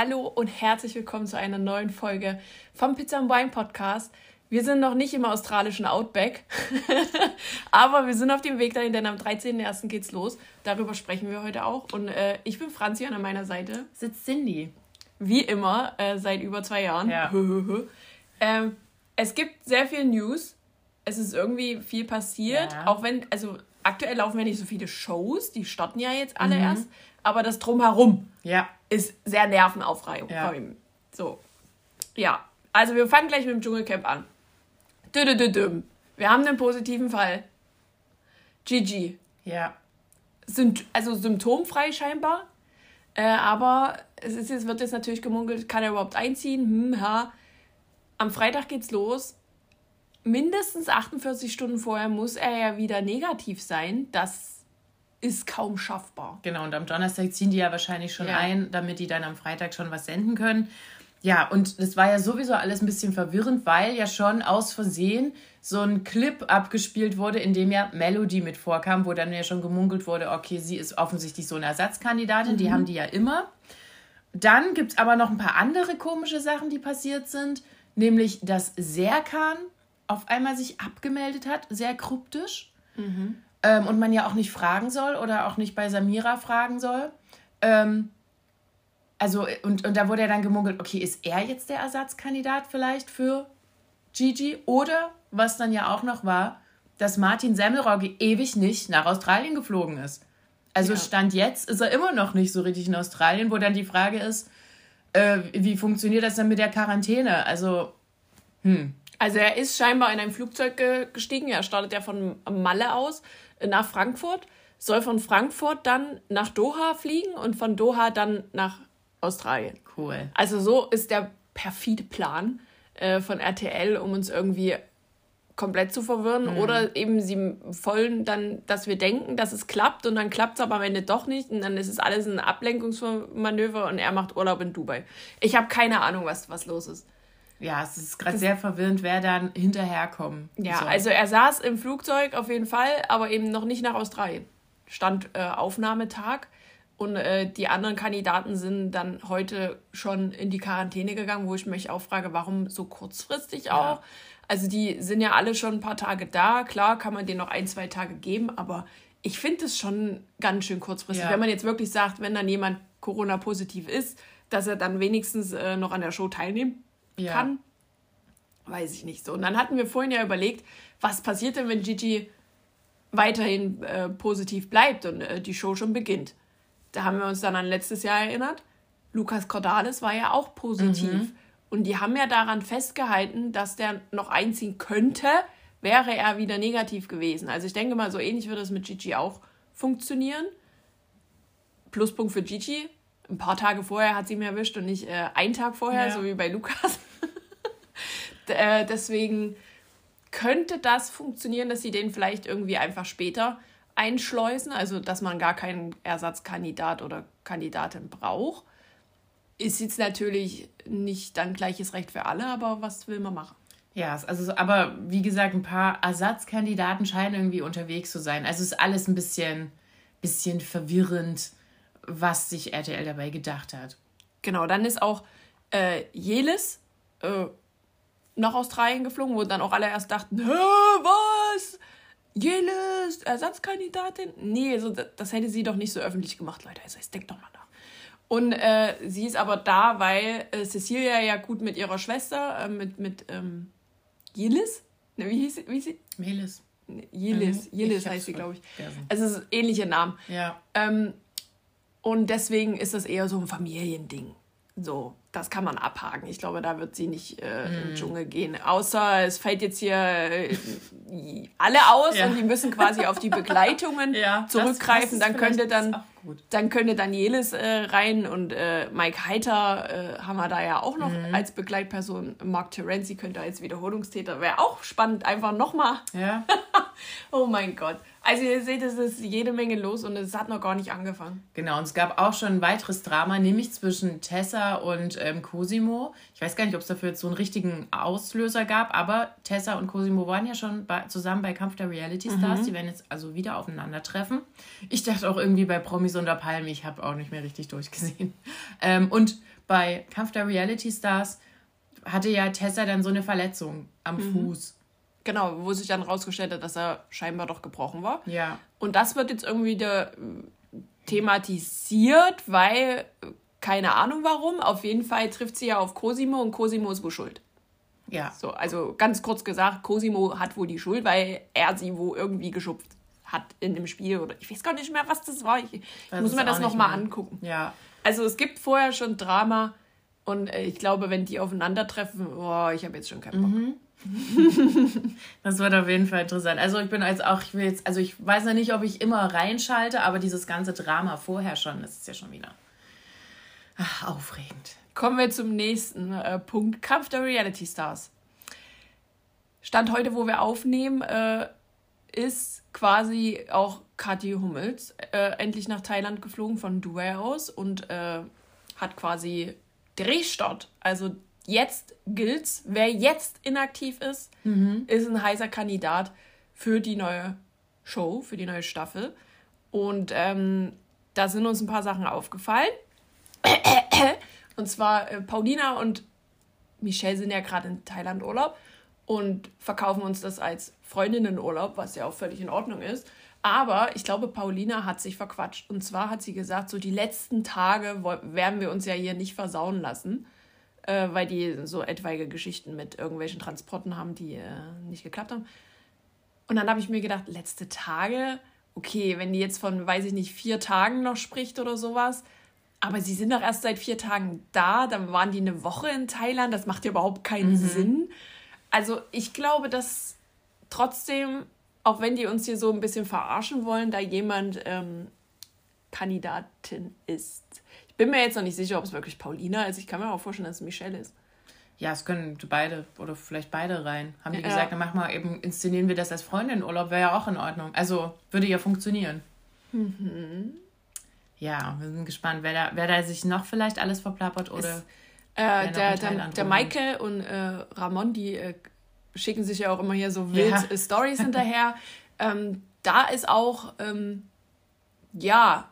Hallo und herzlich willkommen zu einer neuen Folge vom Pizza and Wine Podcast. Wir sind noch nicht im australischen Outback, aber wir sind auf dem Weg dahin, denn am 13.01. geht's los. Darüber sprechen wir heute auch. Und äh, ich bin Franzi und an meiner Seite sitzt Cindy. Wie immer, äh, seit über zwei Jahren. Ja. ähm, es gibt sehr viel News. Es ist irgendwie viel passiert. Ja. Auch wenn, also aktuell laufen ja nicht so viele Shows, die starten ja jetzt alle mhm. erst. Aber das Drumherum ja. ist sehr nervenaufreibend. Ja. So. Ja, also wir fangen gleich mit dem Dschungelcamp an. Wir haben einen positiven Fall. Gigi. Ja. Sind also symptomfrei scheinbar. Äh, aber es ist jetzt, wird jetzt natürlich gemunkelt, kann er überhaupt einziehen? Hm, ha. Am Freitag geht's los. Mindestens 48 Stunden vorher muss er ja wieder negativ sein. Das ist kaum schaffbar. Genau, und am Donnerstag ziehen die ja wahrscheinlich schon ja. ein, damit die dann am Freitag schon was senden können. Ja, und das war ja sowieso alles ein bisschen verwirrend, weil ja schon aus Versehen so ein Clip abgespielt wurde, in dem ja Melody mit vorkam, wo dann ja schon gemunkelt wurde, okay, sie ist offensichtlich so eine Ersatzkandidatin, mhm. die haben die ja immer. Dann gibt es aber noch ein paar andere komische Sachen, die passiert sind, nämlich dass Serkan auf einmal sich abgemeldet hat, sehr kryptisch. Mhm. Ähm, und man ja auch nicht fragen soll oder auch nicht bei Samira fragen soll. Ähm, also, und, und da wurde ja dann gemunkelt, okay, ist er jetzt der Ersatzkandidat vielleicht für Gigi? Oder, was dann ja auch noch war, dass Martin Semmelrogge ewig nicht nach Australien geflogen ist. Also ja. Stand jetzt ist er immer noch nicht so richtig in Australien, wo dann die Frage ist, äh, wie funktioniert das denn mit der Quarantäne? Also, hm. Also er ist scheinbar in ein Flugzeug gestiegen, er startet ja von Malle aus nach Frankfurt, soll von Frankfurt dann nach Doha fliegen und von Doha dann nach Australien. Cool. Also so ist der perfide Plan äh, von RTL, um uns irgendwie komplett zu verwirren. Mhm. Oder eben sie wollen dann, dass wir denken, dass es klappt und dann klappt es aber am Ende doch nicht und dann ist es alles ein Ablenkungsmanöver und er macht Urlaub in Dubai. Ich habe keine Ahnung, was, was los ist. Ja, es ist gerade sehr verwirrend, wer dann hinterherkommt. Ja, soll. also er saß im Flugzeug auf jeden Fall, aber eben noch nicht nach Australien. Stand äh, Aufnahmetag. Und äh, die anderen Kandidaten sind dann heute schon in die Quarantäne gegangen, wo ich mich auch frage, warum so kurzfristig auch. Ja. Also die sind ja alle schon ein paar Tage da. Klar kann man denen noch ein, zwei Tage geben, aber ich finde es schon ganz schön kurzfristig. Ja. Wenn man jetzt wirklich sagt, wenn dann jemand Corona-positiv ist, dass er dann wenigstens äh, noch an der Show teilnehmen ja. kann. Weiß ich nicht so. Und dann hatten wir vorhin ja überlegt, was passiert denn, wenn Gigi weiterhin äh, positiv bleibt und äh, die Show schon beginnt da haben wir uns dann an letztes Jahr erinnert. Lukas Cordalis war ja auch positiv. Mhm. Und die haben ja daran festgehalten, dass der noch einziehen könnte, wäre er wieder negativ gewesen. Also ich denke mal, so ähnlich wird es mit Gigi auch funktionieren. Pluspunkt für Gigi. Ein paar Tage vorher hat sie mir erwischt und nicht äh, einen Tag vorher, ja. so wie bei Lukas. Äh, deswegen könnte das funktionieren, dass sie den vielleicht irgendwie einfach später einschleusen, also dass man gar keinen Ersatzkandidat oder Kandidatin braucht. Ist jetzt natürlich nicht dann gleiches Recht für alle, aber was will man machen? Ja, also aber wie gesagt, ein paar Ersatzkandidaten scheinen irgendwie unterwegs zu sein. Also ist alles ein bisschen, bisschen verwirrend, was sich RTL dabei gedacht hat. Genau, dann ist auch äh, Jelis äh, nach Australien geflogen, wo dann auch alle erst dachten, was? Jelis, Ersatzkandidatin? Nee, so, das hätte sie doch nicht so öffentlich gemacht, Leute. Also, jetzt denkt doch mal nach. Und äh, sie ist aber da, weil äh, Cecilia ja gut mit ihrer Schwester, äh, mit, mit ähm, Jelis? Ne, wie hieß sie? Wie sie? Melis. Jelis, mhm, Jelis heißt sie, glaube ich. Also es ist ähnliche Namen. Ja. Ähm, und deswegen ist das eher so ein Familiending. so, das kann man abhaken. Ich glaube, da wird sie nicht äh, mm. in den Dschungel gehen. Außer es fällt jetzt hier äh, alle aus ja. und die müssen quasi auf die Begleitungen ja, zurückgreifen. Das, das dann könnte dann, dann könnte Danielis äh, rein und äh, Mike Heiter äh, haben wir da ja auch noch mm. als Begleitperson. Mark Terenzi könnte als Wiederholungstäter. Wäre auch spannend, einfach nochmal. Ja. oh mein Gott. Also ihr seht, es ist jede Menge los und es hat noch gar nicht angefangen. Genau, und es gab auch schon ein weiteres Drama, nämlich zwischen Tessa und ähm, Cosimo. Ich weiß gar nicht, ob es dafür jetzt so einen richtigen Auslöser gab, aber Tessa und Cosimo waren ja schon bei, zusammen bei Kampf der Reality Stars. Mhm. Die werden jetzt also wieder aufeinandertreffen. Ich dachte auch irgendwie bei Promis unter Palme, ich habe auch nicht mehr richtig durchgesehen. Ähm, und bei Kampf der Reality Stars hatte ja Tessa dann so eine Verletzung am mhm. Fuß. Genau, wo sich dann rausgestellt hat, dass er scheinbar doch gebrochen war. Ja. Und das wird jetzt irgendwie der, thematisiert, weil keine Ahnung warum. Auf jeden Fall trifft sie ja auf Cosimo und Cosimo ist wohl schuld. Ja. So, also ganz kurz gesagt, Cosimo hat wohl die Schuld, weil er sie wo irgendwie geschupft hat in dem Spiel oder ich weiß gar nicht mehr, was das war. Ich, ich muss mir das nochmal angucken. Ja. Also es gibt vorher schon Drama und äh, ich glaube, wenn die aufeinandertreffen, oh, ich habe jetzt schon keinen Bock. Mhm. das wird auf jeden Fall interessant. Also ich bin als auch, ich will jetzt, also ich weiß noch nicht, ob ich immer reinschalte, aber dieses ganze Drama vorher schon, das ist ja schon wieder ach, aufregend. Kommen wir zum nächsten äh, Punkt. Kampf der Reality Stars. Stand heute, wo wir aufnehmen, äh, ist quasi auch Kathi Hummels äh, endlich nach Thailand geflogen von Dubai aus und äh, hat quasi Drehstart, also jetzt gilt's. Wer jetzt inaktiv ist, mhm. ist ein heißer Kandidat für die neue Show, für die neue Staffel. Und ähm, da sind uns ein paar Sachen aufgefallen. Und zwar äh, Paulina und Michelle sind ja gerade in Thailand Urlaub und verkaufen uns das als Freundinnenurlaub, was ja auch völlig in Ordnung ist. Aber ich glaube, Paulina hat sich verquatscht. Und zwar hat sie gesagt, so die letzten Tage werden wir uns ja hier nicht versauen lassen äh, weil die so etwaige Geschichten mit irgendwelchen Transporten haben, die äh, nicht geklappt haben. Und dann habe ich mir gedacht, letzte Tage, okay, wenn die jetzt von, weiß ich nicht, vier Tagen noch spricht oder sowas, aber sie sind doch erst seit vier Tagen da, dann waren die eine Woche in Thailand, das macht ja überhaupt keinen mhm. Sinn. Also ich glaube, dass trotzdem, auch wenn die uns hier so ein bisschen verarschen wollen, da jemand ähm, Kandidatin ist bin mir jetzt noch nicht sicher, ob es wirklich Paulina ist. Ich kann mir auch vorstellen, dass es Michelle ist. Ja, es können beide oder vielleicht beide rein. Haben die ja. gesagt, dann machen wir eben, inszenieren wir das als Freundin-Urlaub, wäre ja auch in Ordnung. Also würde ja funktionieren. Mhm. Ja, wir sind gespannt, wer da, wer da sich noch vielleicht alles verplappert oder. Ist, äh, der, der, der Michael und äh, Ramon, die äh, schicken sich ja auch immer hier so wild ja. Stories hinterher. ähm, da ist auch, ähm, ja,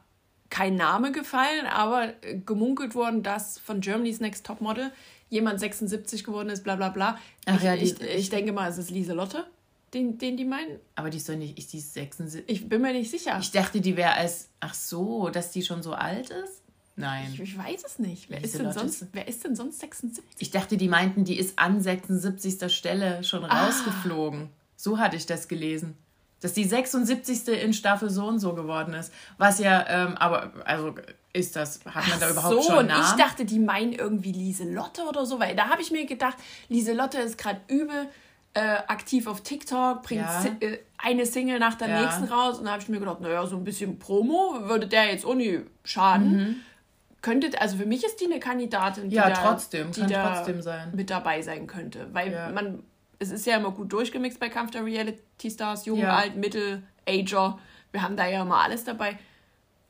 kein Name gefallen, aber äh, gemunkelt worden, dass von Germany's Next Topmodel jemand 76 geworden ist, bla bla bla. Ach ich, ja, die, ich, ich denke mal, es ist Lieselotte, den, den die meinen. Aber die ist doch nicht, ist die 76? Ich bin mir nicht sicher. Ich dachte, die wäre als, ach so, dass die schon so alt ist? Nein. Ich, ich weiß es nicht. Wer ist, denn sonst, wer ist denn sonst 76? Ich dachte, die meinten, die ist an 76. Stelle schon ah. rausgeflogen. So hatte ich das gelesen dass die 76. in Staffel so und so geworden ist. Was ja, ähm, aber, also ist das, hat man Ach da überhaupt so, schon Namen? und ich dachte, die meinen irgendwie Lieselotte oder so, weil da habe ich mir gedacht, Lieselotte ist gerade übel äh, aktiv auf TikTok, bringt ja. äh, eine Single nach der ja. nächsten raus und da habe ich mir gedacht, naja, so ein bisschen Promo würde der jetzt auch nie schaden. Mhm. Könnte, also für mich ist die eine Kandidatin, die, ja, trotzdem, da, die da trotzdem sein. mit dabei sein könnte, weil man es ist ja immer gut durchgemixt bei Kampf der Reality Stars, jung, alt, mittel, Ager. Wir haben da ja immer alles dabei.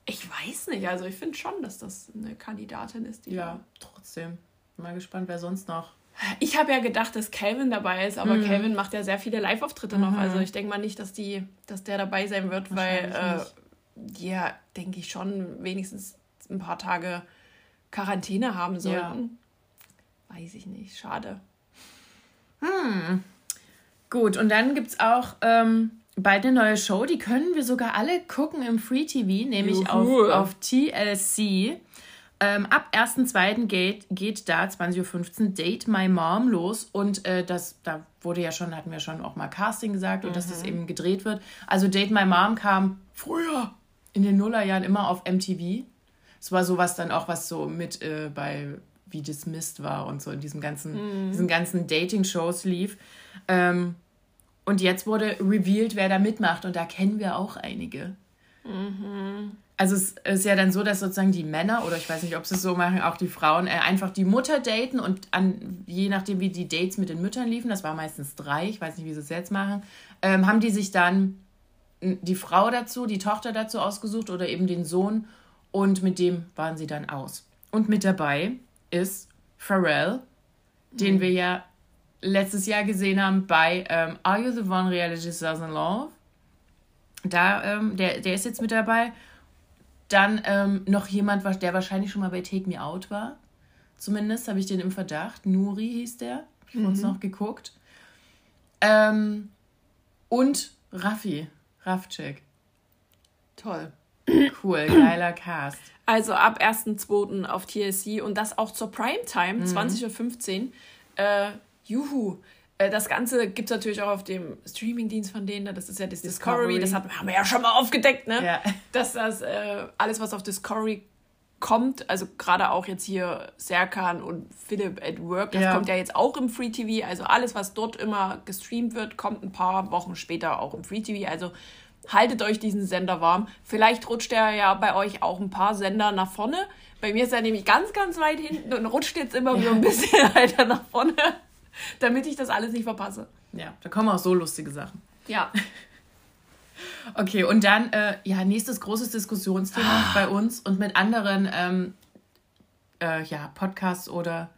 Ich weiß nicht, also ich finde schon, dass das eine Kandidatin ist. Die ja, trotzdem. Mal gespannt, wer sonst noch. Ich habe ja gedacht, dass Calvin dabei ist, aber mhm. Calvin macht ja sehr viele Live-Auftritte mhm. noch. Also ich denke mal nicht, dass die, dass der dabei sein wird, weil äh, ja, denke ich schon, wenigstens ein paar Tage Quarantäne haben sollten. Ja. Weiß ich nicht, schade. Hm. Gut, und dann gibt es auch ähm, bald eine neue Show, die können wir sogar alle gucken im Free TV, nämlich auf, auf TLC. Ähm, ab 1.2. Geht, geht da 20.15 Uhr Date My Mom los und äh, das, da wurde ja schon, hatten wir schon auch mal Casting gesagt und mhm. dass das mhm. eben gedreht wird. Also Date My Mom kam früher in den Nullerjahren immer auf MTV. Es war sowas dann auch, was so mit äh, bei wie dismissed war und so in diesem ganzen, mhm. diesen ganzen Dating-Shows lief. Ähm, und jetzt wurde revealed, wer da mitmacht. Und da kennen wir auch einige. Mhm. Also es ist ja dann so, dass sozusagen die Männer, oder ich weiß nicht, ob sie es so machen, auch die Frauen, äh, einfach die Mutter daten und an, je nachdem, wie die Dates mit den Müttern liefen, das war meistens drei, ich weiß nicht, wie sie es jetzt machen, ähm, haben die sich dann die Frau dazu, die Tochter dazu ausgesucht oder eben den Sohn und mit dem waren sie dann aus. Und mit dabei ist Pharrell, den mhm. wir ja letztes Jahr gesehen haben bei ähm, Are You the One Reality Stars in Love? Da, ähm, der, der ist jetzt mit dabei. Dann ähm, noch jemand, der wahrscheinlich schon mal bei Take Me Out war. Zumindest habe ich den im Verdacht. Nuri hieß der. Ich habe mhm. uns noch geguckt. Ähm, und Raffi. Raffcheck. Toll. Cool, geiler Cast. Also ab 1.2. auf TSC und das auch zur Primetime, mhm. 20.15 Uhr. Äh, juhu. Äh, das Ganze gibt es natürlich auch auf dem Streamingdienst von denen. Das ist ja das Discovery. Discovery. Das haben wir ja schon mal aufgedeckt, ne? Ja. Dass das äh, alles, was auf Discovery kommt, also gerade auch jetzt hier Serkan und Philip at Work, das ja. kommt ja jetzt auch im Free TV. Also alles, was dort immer gestreamt wird, kommt ein paar Wochen später auch im Free TV. Also haltet euch diesen Sender warm. Vielleicht rutscht er ja bei euch auch ein paar Sender nach vorne. Bei mir ist er nämlich ganz, ganz weit hinten und rutscht jetzt immer ja. wieder ein bisschen weiter nach vorne, damit ich das alles nicht verpasse. Ja, da kommen auch so lustige Sachen. Ja. Okay, und dann, äh, ja, nächstes großes Diskussionsthema ah. bei uns und mit anderen ähm, äh, ja, Podcasts oder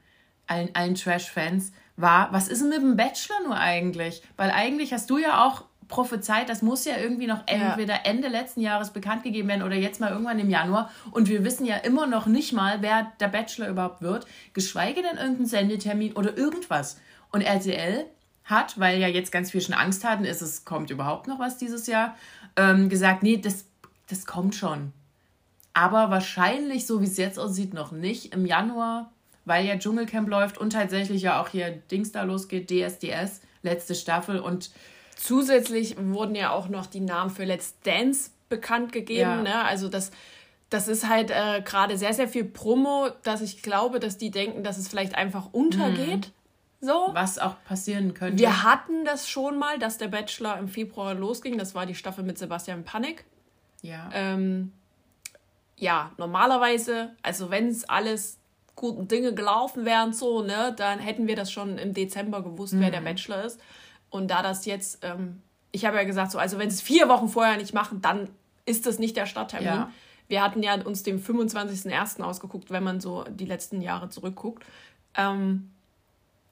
allen, allen Trash-Fans war, was ist denn mit dem Bachelor nur eigentlich? Weil eigentlich hast du ja auch prophezeit, das muss ja irgendwie noch entweder ja. Ende letzten Jahres bekannt gegeben werden oder jetzt mal irgendwann im Januar. Und wir wissen ja immer noch nicht mal, wer der Bachelor überhaupt wird, geschweige denn irgendeinen Sendetermin oder irgendwas. Und RTL hat, weil ja jetzt ganz viel schon Angst hatten, ist es kommt überhaupt noch was dieses Jahr, ähm, gesagt, nee, das, das kommt schon. Aber wahrscheinlich, so wie es jetzt aussieht, noch nicht im Januar, weil ja Dschungelcamp läuft und tatsächlich ja auch hier Dings da losgeht, DSDS, letzte Staffel und zusätzlich wurden ja auch noch die Namen für Let's Dance bekannt gegeben. Ja. Ne? Also das, das ist halt äh, gerade sehr, sehr viel Promo, dass ich glaube, dass die denken, dass es vielleicht einfach untergeht. Mhm. So. Was auch passieren könnte. Wir hatten das schon mal, dass der Bachelor im Februar losging. Das war die Staffel mit Sebastian Panik. Ja. Ähm, ja, normalerweise, also wenn es alles guten Dinge gelaufen wären, so, ne, dann hätten wir das schon im Dezember gewusst, mhm. wer der mhm. Bachelor ist. Und da das jetzt, ähm, ich habe ja gesagt, so, also wenn es vier Wochen vorher nicht machen, dann ist das nicht der Starttermin. Ja. Wir hatten ja uns den 25.01. ausgeguckt, wenn man so die letzten Jahre zurückguckt. Ähm,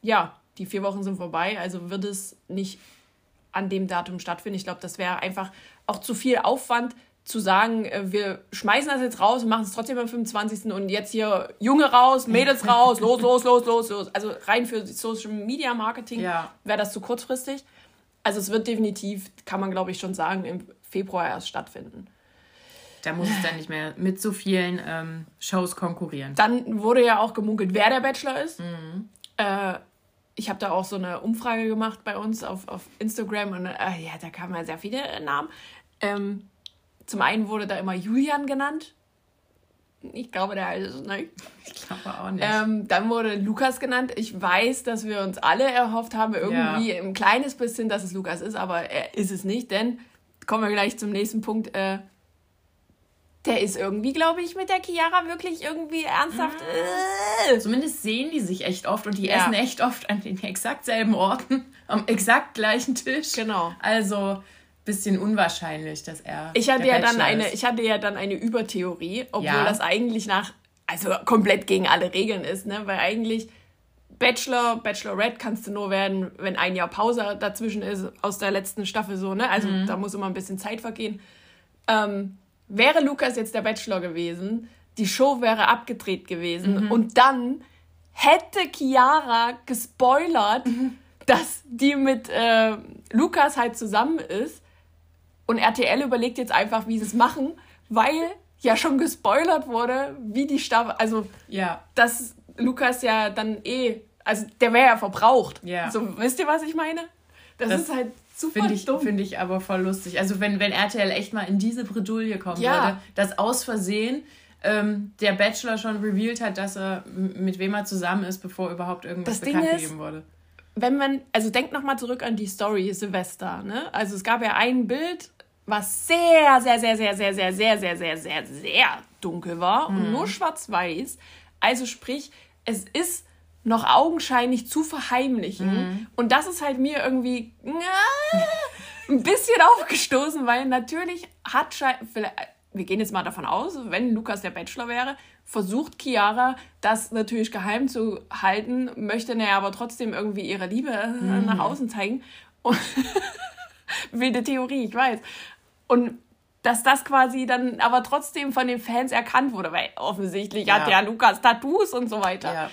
ja, die vier Wochen sind vorbei, also wird es nicht an dem Datum stattfinden. Ich glaube, das wäre einfach auch zu viel Aufwand zu sagen, äh, wir schmeißen das jetzt raus und machen es trotzdem am 25. und jetzt hier Junge raus, Mädels raus, los, los, los, los, los. Also rein für Social Media Marketing ja. wäre das zu kurzfristig. Also es wird definitiv, kann man glaube ich schon sagen, im Februar erst stattfinden. Da muss es dann nicht mehr mit so vielen ähm, Shows konkurrieren. Dann wurde ja auch gemunkelt, wer der Bachelor ist. Mhm. Äh, ich habe da auch so eine Umfrage gemacht bei uns auf, auf Instagram und äh, ja, da kamen ja sehr viele Namen. Ähm, zum einen wurde da immer Julian genannt. Ich glaube, der heißt es nicht. Ich glaube auch nicht. Ähm, dann wurde Lukas genannt. Ich weiß, dass wir uns alle erhofft haben, irgendwie ja. ein kleines bisschen, dass es Lukas ist, aber er ist es nicht, denn kommen wir gleich zum nächsten Punkt. Äh, der ist irgendwie, glaube ich, mit der Chiara wirklich irgendwie ernsthaft. Äh. Zumindest sehen die sich echt oft und die ja. essen echt oft an den exakt selben Orten, am exakt gleichen Tisch. Genau. Also bisschen unwahrscheinlich, dass er. Ich hatte ja dann eine, ich hatte ja dann eine Übertheorie, obwohl ja. das eigentlich nach, also komplett gegen alle Regeln ist, ne? Weil eigentlich Bachelor, Bachelorette kannst du nur werden, wenn ein Jahr Pause dazwischen ist aus der letzten Staffel so, ne? Also mhm. da muss immer ein bisschen Zeit vergehen. Ähm, wäre Lukas jetzt der Bachelor gewesen, die Show wäre abgedreht gewesen mhm. und dann hätte Chiara gespoilert, mhm. dass die mit äh, Lukas halt zusammen ist und RTL überlegt jetzt einfach, wie sie es machen, weil ja schon gespoilert wurde, wie die Staffel, also ja. dass Lukas ja dann eh, also der wäre ja verbraucht. Ja. So, wisst ihr, was ich meine? Das, das ist halt super Finde ich, find ich aber voll lustig. Also wenn, wenn RTL echt mal in diese Bredouille kommen ja. würde, dass aus Versehen ähm, der Bachelor schon revealed hat, dass er mit wem er zusammen ist, bevor überhaupt irgendwas das bekannt gegeben wurde. Wenn man, also denkt nochmal zurück an die Story Silvester, ne? Also es gab ja ein Bild, was sehr, sehr, sehr, sehr, sehr, sehr, sehr, sehr, sehr, sehr, sehr dunkel war und nur schwarz-weiß. Also sprich, es ist noch augenscheinlich zu verheimlichen. Mhm. Und das ist halt mir irgendwie äh, ein bisschen aufgestoßen, weil natürlich hat wir gehen jetzt mal davon aus, wenn Lukas der Bachelor wäre, versucht Chiara das natürlich geheim zu halten, möchte er aber trotzdem irgendwie ihre Liebe mhm. nach außen zeigen. Und wilde Theorie, ich weiß. Und dass das quasi dann aber trotzdem von den Fans erkannt wurde, weil offensichtlich ja. hat ja Lukas Tattoos und so weiter. Ja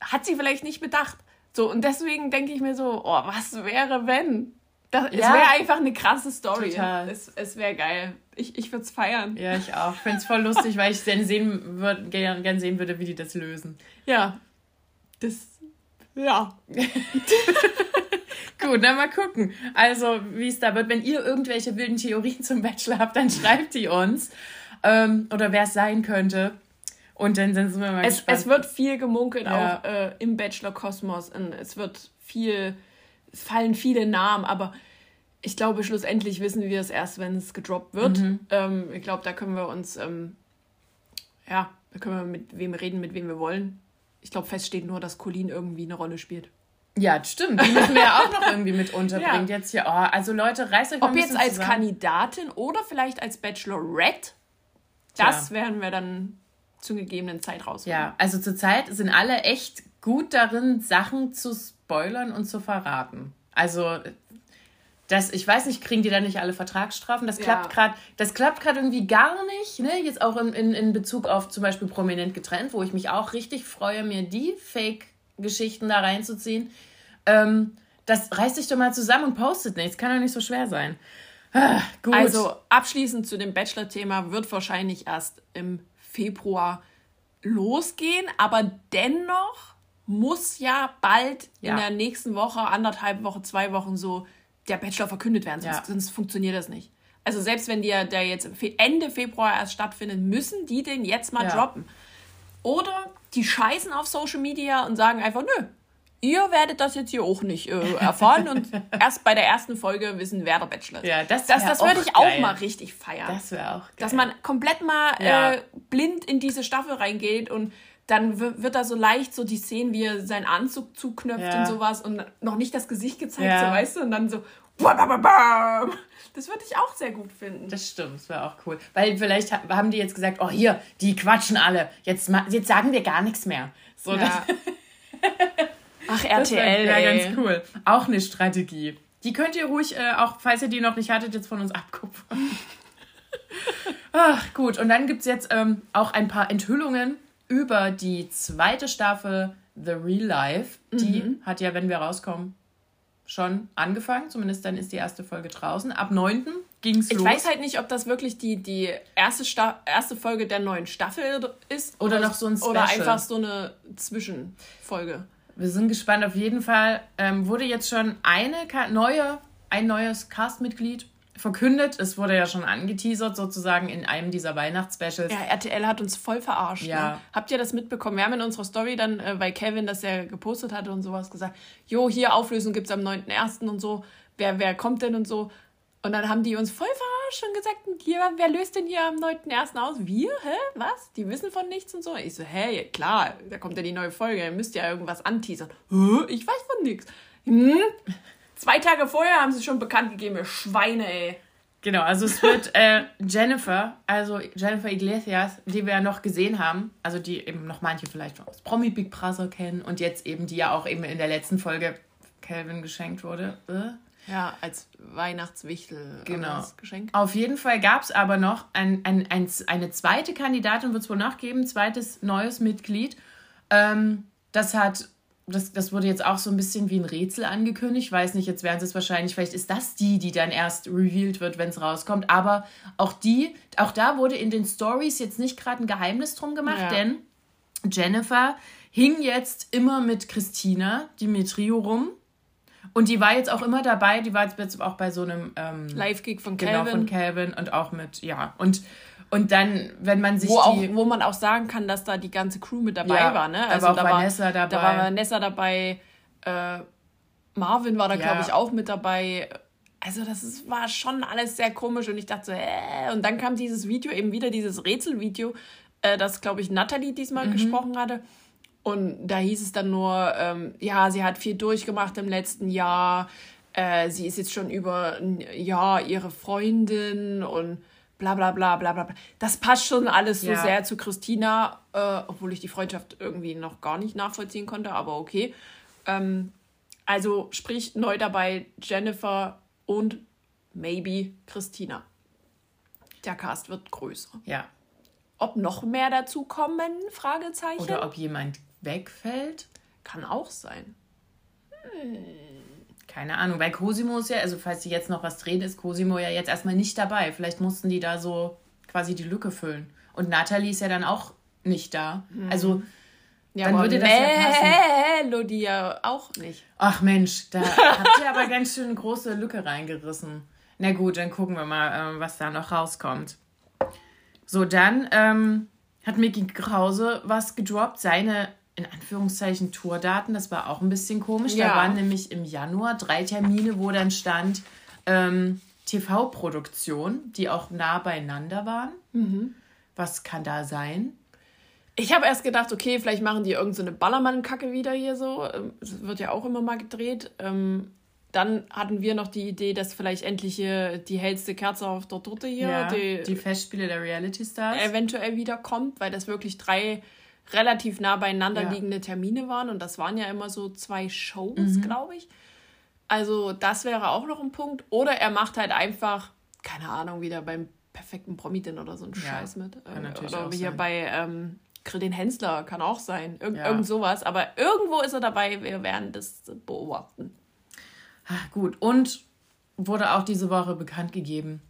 hat sie vielleicht nicht bedacht. So, und deswegen denke ich mir so, oh, was wäre, wenn? Das, ja. Es wäre einfach eine krasse Story. Total. Es, es wäre geil. Ich, ich würde es feiern. Ja, ich auch. Ich finde es voll lustig, weil ich gerne sehen, würd, gern, gern sehen würde, wie die das lösen. Ja. Das. Ja. Gut, dann mal gucken. Also, wie es da wird. Wenn ihr irgendwelche wilden Theorien zum Bachelor habt, dann schreibt die uns. Ähm, oder wer es sein könnte. Und dann sind wir mal es, gespannt. Es wird viel gemunkelt ja. auch äh, im Bachelor-Kosmos. Es wird viel, es fallen viele Namen, aber ich glaube, schlussendlich wissen wir es erst, wenn es gedroppt wird. Mhm. Ähm, ich glaube, da können wir uns, ähm, ja, da können wir mit wem reden, mit wem wir wollen. Ich glaube, fest steht nur, dass Colin irgendwie eine Rolle spielt. Ja, stimmt. Die müssen wir ja auch noch irgendwie mit unterbringen. Ja. Jetzt hier, oh, also Leute, reißt euch mal Ob jetzt als zusammen. Kandidatin oder vielleicht als Bachelorette, das Tja. werden wir dann zur gegebenen Zeit raus. Ja, also zurzeit sind alle echt gut darin, Sachen zu spoilern und zu verraten. Also das, ich weiß nicht, kriegen die da nicht alle Vertragsstrafen? Das klappt ja. gerade, das klappt gerade irgendwie gar nicht. Ne? Jetzt auch in, in, in Bezug auf zum Beispiel prominent getrennt, wo ich mich auch richtig freue, mir die Fake-Geschichten da reinzuziehen. Ähm, das reißt sich doch mal zusammen und postet nichts. Kann doch nicht so schwer sein. Ah, also abschließend zu dem Bachelor-Thema wird wahrscheinlich erst im Februar losgehen, aber dennoch muss ja bald ja. in der nächsten Woche, anderthalb Wochen, zwei Wochen so der Bachelor verkündet werden, sonst, ja. sonst funktioniert das nicht. Also selbst wenn der, der jetzt Ende Februar erst stattfindet, müssen die den jetzt mal ja. droppen. Oder die scheißen auf Social Media und sagen einfach, nö, ihr werdet das jetzt hier auch nicht äh, erfahren und erst bei der ersten Folge wissen, wer der Bachelor ist. Ja, das, das, das würde ich auch mal richtig feiern. Das wäre auch geil. Dass man komplett mal ja. äh, blind in diese Staffel reingeht und dann wird da so leicht so die Szenen, wie er seinen Anzug zuknöpft ja. und sowas und noch nicht das Gesicht gezeigt, ja. so weißt du, und dann so das würde ich auch sehr gut finden. Das stimmt, das wäre auch cool. Weil vielleicht haben die jetzt gesagt, oh hier, die quatschen alle. Jetzt, jetzt sagen wir gar nichts mehr. So, ja. Ach, RTL. Ja, ganz cool. Auch eine Strategie. Die könnt ihr ruhig, äh, auch falls ihr die noch nicht hattet, jetzt von uns abkupfern. Ach, gut. Und dann gibt es jetzt ähm, auch ein paar Enthüllungen über die zweite Staffel The Real Life. Die mhm. hat ja, wenn wir rauskommen, schon angefangen. Zumindest dann ist die erste Folge draußen. Ab 9. ging es los. Ich weiß halt nicht, ob das wirklich die, die erste, Sta erste Folge der neuen Staffel ist. Oder, oder noch so ein Special. Oder einfach so eine Zwischenfolge. Wir sind gespannt. Auf jeden Fall ähm, wurde jetzt schon eine neue, ein neues Castmitglied verkündet. Es wurde ja schon angeteasert, sozusagen in einem dieser Weihnachtsspecials. Ja, RTL hat uns voll verarscht. Ja. Ne? Habt ihr das mitbekommen? Wir haben in unserer Story dann, äh, weil Kevin das ja gepostet hatte und sowas gesagt, jo, hier Auflösung gibt es am 9.1. und so. Wer, wer kommt denn und so? Und dann haben die uns voll verarscht und gesagt, hier, wer löst denn hier am 9.1. aus? Wir? Hä? Was? Die wissen von nichts und so. Ich so, hä, klar, da kommt ja die neue Folge, ihr müsst ja irgendwas anteasern. Hä? Ich weiß von nichts. Hm? Zwei Tage vorher haben sie schon bekannt gegeben, ihr Schweine, ey. Genau, also es wird äh, Jennifer, also Jennifer Iglesias, die wir ja noch gesehen haben, also die eben noch manche vielleicht aus Promi Big Brother kennen und jetzt eben die ja auch eben in der letzten Folge Calvin geschenkt wurde. Äh? Ja, als Weihnachtswichtel genau. als Geschenk. Auf jeden Fall gab es aber noch ein, ein, ein, eine zweite Kandidatin, wird es wohl nachgeben, zweites neues Mitglied. Ähm, das hat, das, das wurde jetzt auch so ein bisschen wie ein Rätsel angekündigt. Ich weiß nicht, jetzt werden sie es wahrscheinlich, vielleicht ist das die, die dann erst revealed wird, wenn es rauskommt. Aber auch die, auch da wurde in den Stories jetzt nicht gerade ein Geheimnis drum gemacht, ja. denn Jennifer hing jetzt immer mit Christina Dimitrio rum und die war jetzt auch immer dabei, die war jetzt auch bei so einem ähm, Live-Gig von Calvin. Genau, von Calvin und auch mit, ja. Und, Und dann, wenn man sich wo, auch, wo man auch sagen kann, dass da die ganze Crew mit dabei ja, war. Ne? Also da war Vanessa war, dabei. Da war Vanessa dabei. Äh, Marvin war da, ja. glaube ich, auch mit dabei. Also das ist, war schon alles sehr komisch und ich dachte so, äh. Und dann kam dieses Video, eben wieder dieses Rätselvideo, äh, das, glaube ich, Natalie diesmal mhm. gesprochen hatte. Und da hieß es dann nur, ähm, ja, sie hat viel durchgemacht im letzten Jahr. Äh, sie ist jetzt schon über ein Jahr ihre Freundin und bla bla bla bla bla. Das passt schon alles so ja. sehr zu Christina, äh, obwohl ich die Freundschaft irgendwie noch gar nicht nachvollziehen konnte, aber okay. Ähm, also sprich neu dabei Jennifer und maybe Christina. Der Cast wird größer. Ja. Ob noch mehr dazu kommen? Fragezeichen. Oder ob jemand wegfällt. Kann auch sein. Hm. Keine Ahnung, weil Cosimo ist ja, also falls sie jetzt noch was drehen, ist Cosimo ja jetzt erstmal nicht dabei. Vielleicht mussten die da so quasi die Lücke füllen. Und Natalie ist ja dann auch nicht da. Mhm. Also ja, dann würde das ja. Melodie ja auch nicht. Ach Mensch, da habt ihr aber ganz schön eine große Lücke reingerissen. Na gut, dann gucken wir mal, äh, was da noch rauskommt. So, dann ähm, hat Mickey Krause was gedroppt, seine in Anführungszeichen Tourdaten. Das war auch ein bisschen komisch. Ja. Da waren nämlich im Januar drei Termine, wo dann stand ähm, TV-Produktion, die auch nah beieinander waren. Mhm. Was kann da sein? Ich habe erst gedacht, okay, vielleicht machen die irgendeine so Ballermann-Kacke wieder hier so. Es wird ja auch immer mal gedreht. Ähm, dann hatten wir noch die Idee, dass vielleicht endlich hier die hellste Kerze auf der Torte hier, ja, die, die Festspiele der Reality Stars, eventuell wiederkommt, weil das wirklich drei relativ nah beieinander ja. liegende Termine waren und das waren ja immer so zwei Shows, mhm. glaube ich. Also das wäre auch noch ein Punkt. Oder er macht halt einfach, keine Ahnung, wieder beim perfekten Promitin oder so einen ja, Scheiß mit. Äh, oder wie hier bei ähm, den Hensler, kann auch sein. Irg ja. Irgend sowas. Aber irgendwo ist er dabei, wir werden das beobachten. Ach, gut, und wurde auch diese Woche bekannt gegeben,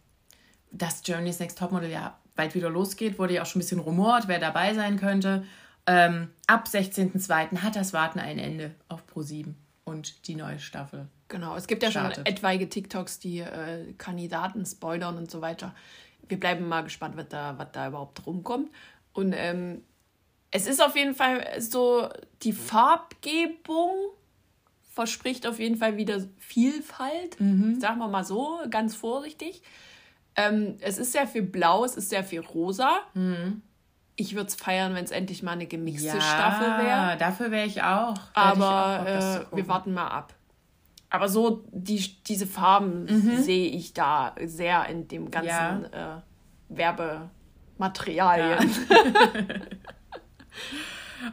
dass Journey's Next Topmodel ja bald wieder losgeht. Wurde ja auch schon ein bisschen rumort, wer dabei sein könnte. Ähm, ab 16.02. hat das Warten ein Ende auf Pro7 und die neue Staffel. Genau, es gibt ja startet. schon etwaige TikToks, die äh, Kandidaten spoilern und so weiter. Wir bleiben mal gespannt, was da, was da überhaupt rumkommt. Und ähm, es ist auf jeden Fall so, die Farbgebung verspricht auf jeden Fall wieder Vielfalt. Mhm. Sagen wir mal so, ganz vorsichtig. Ähm, es ist sehr viel blau, es ist sehr viel rosa. Mhm ich würde es feiern, wenn es endlich mal eine gemixte ja, Staffel wäre. Ja, dafür wäre ich auch. Aber ich auch äh, wir warten mal ab. Aber so die, diese Farben mhm. sehe ich da sehr in dem ganzen ja. äh, Werbematerialien. Ja.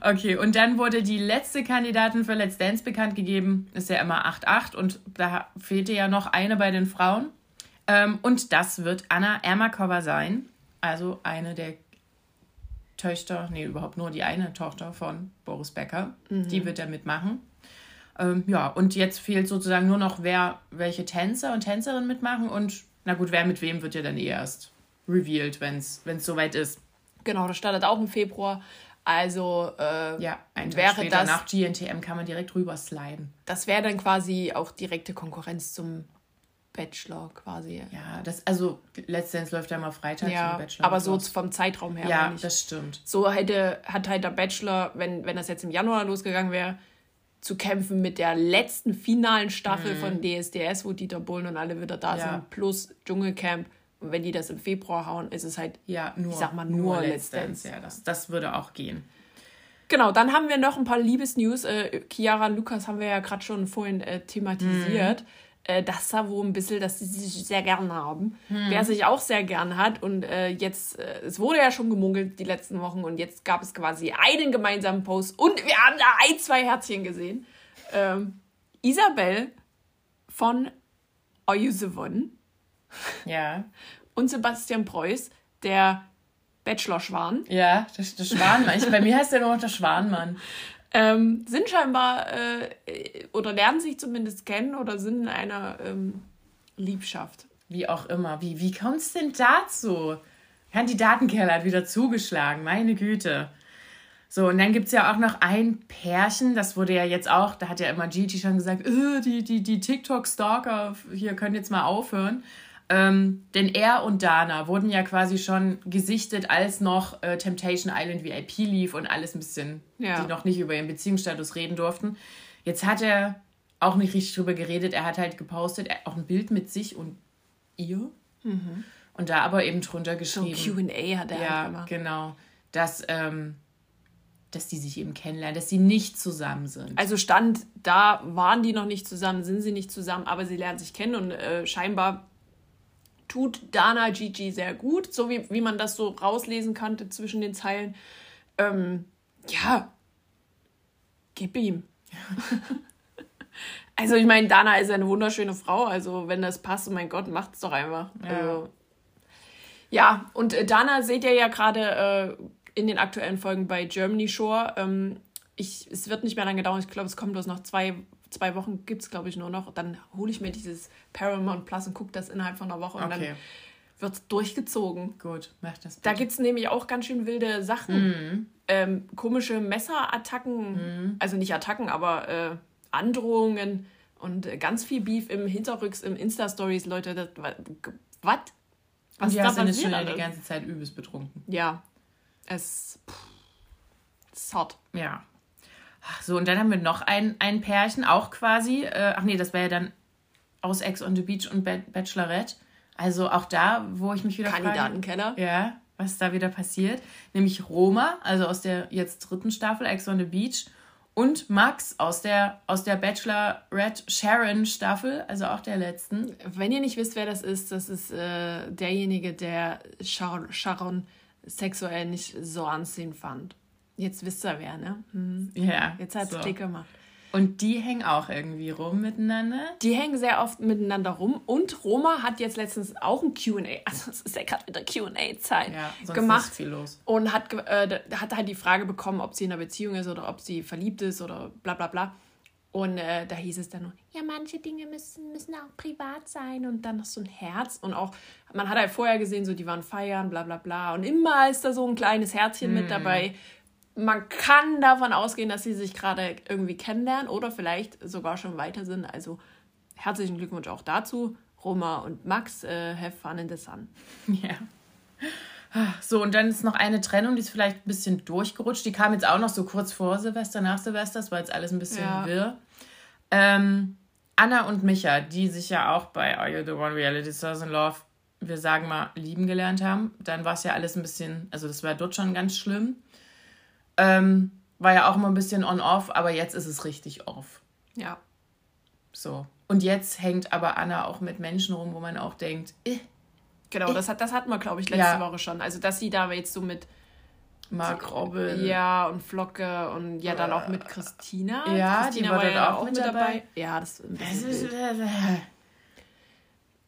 okay, und dann wurde die letzte Kandidatin für Let's Dance bekannt gegeben. Ist ja immer 8-8 und da fehlte ja noch eine bei den Frauen. Ähm, und das wird Anna Ermakova sein. Also eine der Töchter, nee, überhaupt nur die eine Tochter von Boris Becker. Mhm. Die wird da mitmachen. Ähm, ja, und jetzt fehlt sozusagen nur noch, wer, welche Tänzer und Tänzerinnen mitmachen und na gut, wer mit wem wird ja dann eh erst revealed, wenn es soweit ist. Genau, das startet auch im Februar. Also äh, ja, ein wäre später das nach GNTM kann man direkt rüber sliden. Das wäre dann quasi auch direkte Konkurrenz zum Bachelor quasi. Ja, das, also letztendlich läuft ja immer Freitag ja, Bachelor. Aber so vom Zeitraum her. Ja, das stimmt. So hätte, hat halt der Bachelor, wenn, wenn das jetzt im Januar losgegangen wäre, zu kämpfen mit der letzten finalen Staffel mhm. von DSDS, wo Dieter Bohlen und alle wieder da ja. sind, plus Dschungelcamp. Und wenn die das im Februar hauen, ist es halt, ja, nur, ich sag mal, nur, nur Let's Dance. Ja, das, das würde auch gehen. Genau, dann haben wir noch ein paar Liebesnews. Äh, Chiara und Lukas haben wir ja gerade schon vorhin äh, thematisiert. Mhm äh, das da wo ein bisschen, dass sie sich sehr gern haben. Hm. Wer sich auch sehr gern hat und äh, jetzt, äh, es wurde ja schon gemungelt die letzten Wochen und jetzt gab es quasi einen gemeinsamen Post und wir haben da ein, zwei Herzchen gesehen. Ähm, Isabel von Are You the One? Ja. Und Sebastian Preuß, der Bachelor-Schwan. Ja, das, das Schwanmann. bei mir heißt der nur noch der Schwanmann ähm, sind scheinbar äh, oder lernen sich zumindest kennen oder sind in einer ähm, Liebschaft. Wie auch immer. Wie, wie kommt es denn dazu? Kandidatenkeller hat wieder zugeschlagen, meine Güte. So, und dann gibt es ja auch noch ein Pärchen, das wurde ja jetzt auch, da hat ja immer Gigi schon gesagt, äh, die, die, die TikTok-Stalker hier können jetzt mal aufhören. Ähm, denn er und Dana wurden ja quasi schon gesichtet, als noch äh, Temptation Island VIP lief und alles ein bisschen, ja. die noch nicht über ihren Beziehungsstatus reden durften. Jetzt hat er auch nicht richtig drüber geredet. Er hat halt gepostet, auch ein Bild mit sich und ihr. Mhm. Und da aber eben drunter geschrieben. So QA hat er ja, halt gemacht. Genau. Dass, ähm, dass die sich eben kennenlernen, dass sie nicht zusammen sind. Also stand, da waren die noch nicht zusammen, sind sie nicht zusammen, aber sie lernen sich kennen und äh, scheinbar tut Dana Gigi sehr gut, so wie, wie man das so rauslesen konnte zwischen den Zeilen. Ähm, ja, gib ihm. also ich meine, Dana ist eine wunderschöne Frau, also wenn das passt, oh mein Gott, macht's doch einfach. Ja, also, ja und äh, Dana seht ihr ja gerade äh, in den aktuellen Folgen bei Germany Shore. Ähm, ich, es wird nicht mehr lange dauern, ich glaube, es kommt bloß noch zwei zwei Wochen gibt es, glaube ich, nur noch. Dann hole ich mir dieses Paramount Plus und gucke das innerhalb von einer Woche und okay. dann wird es durchgezogen. Gut, mach das. Bitte. Da gibt es nämlich auch ganz schön wilde Sachen. Mhm. Ähm, komische Messerattacken, mhm. also nicht Attacken, aber äh, Androhungen und äh, ganz viel Beef im Hinterrücks, im Insta-Stories, Leute. Das, was? Was und die ist da schon die ganze Zeit übelst betrunken. Ja. Es. Pff, ist hart. Ja. So, und dann haben wir noch ein, ein Pärchen, auch quasi. Äh, ach nee, das wäre ja dann aus Ex on the Beach und Bachelorette. Also auch da, wo ich mich wieder Kandidatenkeller. Frage, ja, was da wieder passiert. Nämlich Roma, also aus der jetzt dritten Staffel Ex on the Beach. Und Max aus der, aus der Bachelorette Sharon Staffel, also auch der letzten. Wenn ihr nicht wisst, wer das ist, das ist äh, derjenige, der Sharon, Sharon sexuell nicht so anziehend fand. Jetzt wisst ihr wer, ne? Hm. Ja. Jetzt hat es so. Klick gemacht. Und die hängen auch irgendwie rum miteinander? Die hängen sehr oft miteinander rum. Und Roma hat jetzt letztens auch ein QA, also es ist ja gerade wieder QA-Zeit, ja, gemacht. Ist viel los. Und hat, äh, hat halt die Frage bekommen, ob sie in einer Beziehung ist oder ob sie verliebt ist oder bla bla bla. Und äh, da hieß es dann nur, ja, manche Dinge müssen, müssen auch privat sein und dann noch so ein Herz. Und auch, man hat halt vorher gesehen, so die waren feiern, bla bla bla. Und immer ist da so ein kleines Herzchen mm. mit dabei man kann davon ausgehen, dass sie sich gerade irgendwie kennenlernen oder vielleicht sogar schon weiter sind. Also herzlichen Glückwunsch auch dazu. Roma und Max, äh, have fun in the sun. Ja. So, und dann ist noch eine Trennung, die ist vielleicht ein bisschen durchgerutscht. Die kam jetzt auch noch so kurz vor Silvester, nach Silvester. Das war jetzt alles ein bisschen ja. wirr. Ähm, Anna und Micha, die sich ja auch bei Are You the One Reality Stars in Love, wir sagen mal, lieben gelernt haben. Dann war es ja alles ein bisschen, also das war dort schon ganz schlimm. Ähm, war ja auch immer ein bisschen on-off, aber jetzt ist es richtig off. Ja. So. Und jetzt hängt aber Anna auch mit Menschen rum, wo man auch denkt, eh, Genau, eh. das, hat, das hatten wir, glaube ich, letzte ja. Woche schon. Also, dass sie da jetzt so mit Mark Robin. Ja, und Flocke und ja, dann auch mit Christina. Ja, Christina die war, war ja auch mit dabei. dabei. Ja, das, ist.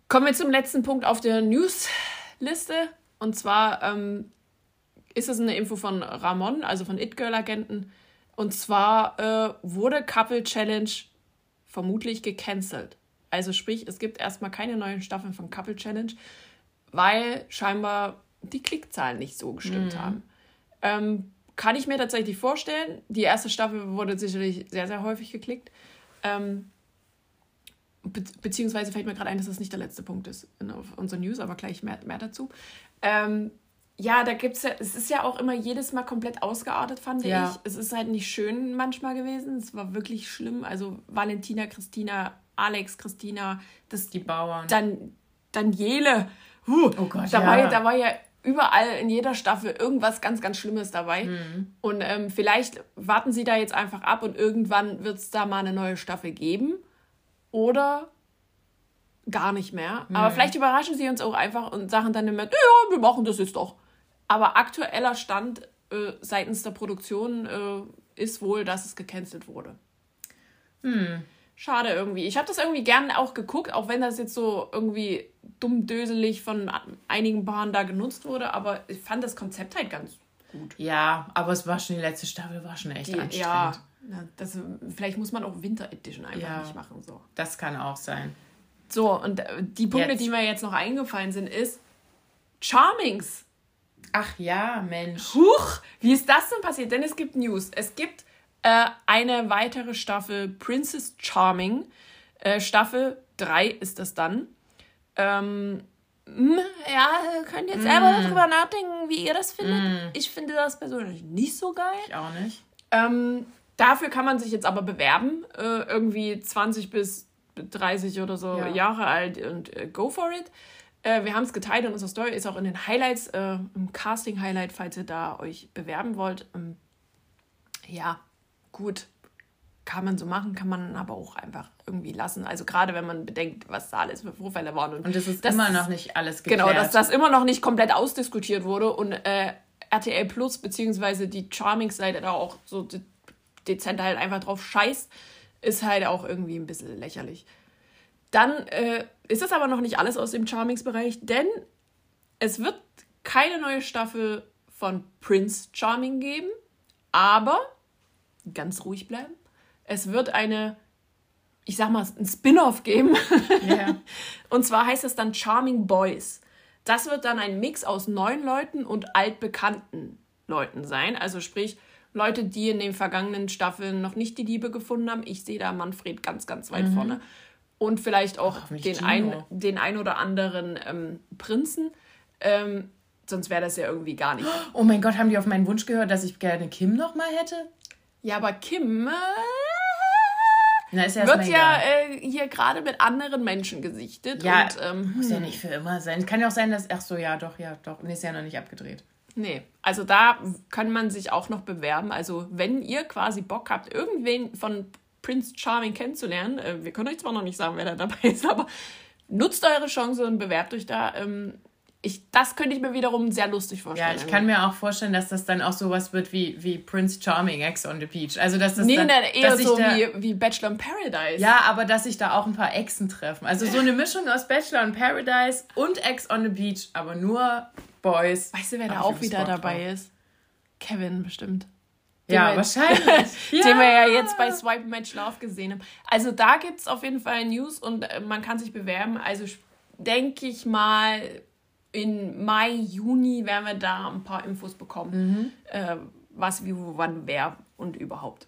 Kommen wir zum letzten Punkt auf der Newsliste. Und zwar ähm, ist es eine Info von Ramon, also von It Girl Agenten. Und zwar äh, wurde Couple Challenge vermutlich gecancelt. Also sprich, es gibt erstmal keine neuen Staffeln von Couple Challenge, weil scheinbar die Klickzahlen nicht so gestimmt mhm. haben. Ähm, kann ich mir tatsächlich vorstellen. Die erste Staffel wurde sicherlich sehr, sehr häufig geklickt. Ähm, be beziehungsweise fällt mir gerade ein, dass das nicht der letzte Punkt ist in unserer News, aber gleich mehr, mehr dazu. Ähm, ja, da gibt es ja, es ist ja auch immer jedes Mal komplett ausgeartet, fand ja. ich. Es ist halt nicht schön manchmal gewesen. Es war wirklich schlimm. Also Valentina, Christina, Alex, Christina, das. Die Bauern. Dann Daniele. Huh, oh Gott, da, ja. war ja, da war ja überall in jeder Staffel irgendwas ganz, ganz Schlimmes dabei. Mhm. Und ähm, vielleicht warten sie da jetzt einfach ab und irgendwann wird es da mal eine neue Staffel geben. Oder gar nicht mehr. Mhm. Aber vielleicht überraschen sie uns auch einfach und sagen dann immer, ja, wir machen das jetzt doch. Aber aktueller Stand äh, seitens der Produktion äh, ist wohl, dass es gecancelt wurde. Hm. Schade irgendwie. Ich habe das irgendwie gerne auch geguckt, auch wenn das jetzt so irgendwie dummdöselig von einigen Paaren da genutzt wurde, aber ich fand das Konzept halt ganz gut. Ja, aber es war schon die letzte Staffel, war schon echt die, anstrengend. Ja, das, vielleicht muss man auch Winter Edition einfach ja, nicht machen. So. Das kann auch sein. So, und äh, die Punkte, jetzt. die mir jetzt noch eingefallen sind, ist Charmings. Ach ja, Mensch. Huch, wie ist das denn passiert? Denn es gibt News. Es gibt äh, eine weitere Staffel Princess Charming. Äh, Staffel 3 ist das dann. Ähm, hm, ja, könnt jetzt selber mm. darüber nachdenken, wie ihr das findet. Mm. Ich finde das persönlich nicht so geil. Ich auch nicht. Ähm, dafür kann man sich jetzt aber bewerben. Äh, irgendwie 20 bis 30 oder so ja. Jahre alt und äh, go for it. Äh, wir haben es geteilt in unserer Story, ist auch in den Highlights, äh, im Casting-Highlight, falls ihr da euch bewerben wollt. Ähm, ja, gut, kann man so machen, kann man aber auch einfach irgendwie lassen. Also gerade wenn man bedenkt, was da alles für Vorfälle waren. Und, und das ist das, immer noch nicht alles geklärt. Genau, dass das immer noch nicht komplett ausdiskutiert wurde und äh, RTL Plus beziehungsweise die Charming-Seite da auch so de dezent halt einfach drauf scheißt, ist halt auch irgendwie ein bisschen lächerlich. Dann äh, ist das aber noch nicht alles aus dem Charmings-Bereich, denn es wird keine neue Staffel von Prince Charming geben, aber ganz ruhig bleiben. Es wird eine, ich sag mal, ein Spin-off geben. Yeah. und zwar heißt es dann Charming Boys. Das wird dann ein Mix aus neuen Leuten und altbekannten Leuten sein. Also sprich, Leute, die in den vergangenen Staffeln noch nicht die Liebe gefunden haben. Ich sehe da Manfred ganz, ganz weit mhm. vorne. Und vielleicht auch Ach, den, ein, den ein oder anderen ähm, Prinzen. Ähm, sonst wäre das ja irgendwie gar nicht. Oh mein Gott, haben die auf meinen Wunsch gehört, dass ich gerne Kim noch mal hätte? Ja, aber Kim äh, Na, ja wird ja äh, hier gerade mit anderen Menschen gesichtet. Ja, und, ähm, muss ja nicht für immer sein. Kann ja auch sein, dass. Ach so, ja, doch, ja, doch. Nee, ist ja noch nicht abgedreht. Nee, also da kann man sich auch noch bewerben. Also, wenn ihr quasi Bock habt, irgendwen von Prince Charming kennenzulernen. Äh, wir können euch zwar noch nicht sagen, wer da dabei ist, aber nutzt eure Chance und bewerbt euch da. Ähm, ich, das könnte ich mir wiederum sehr lustig vorstellen. Ja, ich kann mir auch vorstellen, dass das dann auch sowas wird wie, wie Prince Charming, Ex on the Beach. Also, dass das nee, dann, nee, eher so da, wie, wie Bachelor in Paradise. Ja, aber dass sich da auch ein paar Exen treffen. Also so eine Mischung aus Bachelor in Paradise und Ex on the Beach, aber nur Boys. Weißt du, wer da auch wieder dabei ist? Kevin bestimmt. Ja, wahrscheinlich. ja. Den wir ja jetzt bei Swipe Match Love gesehen haben. Also da gibt es auf jeden Fall News und äh, man kann sich bewerben. Also denke ich mal, in Mai, Juni werden wir da ein paar Infos bekommen. Mhm. Äh, was, wie, wo, wann, wer und überhaupt.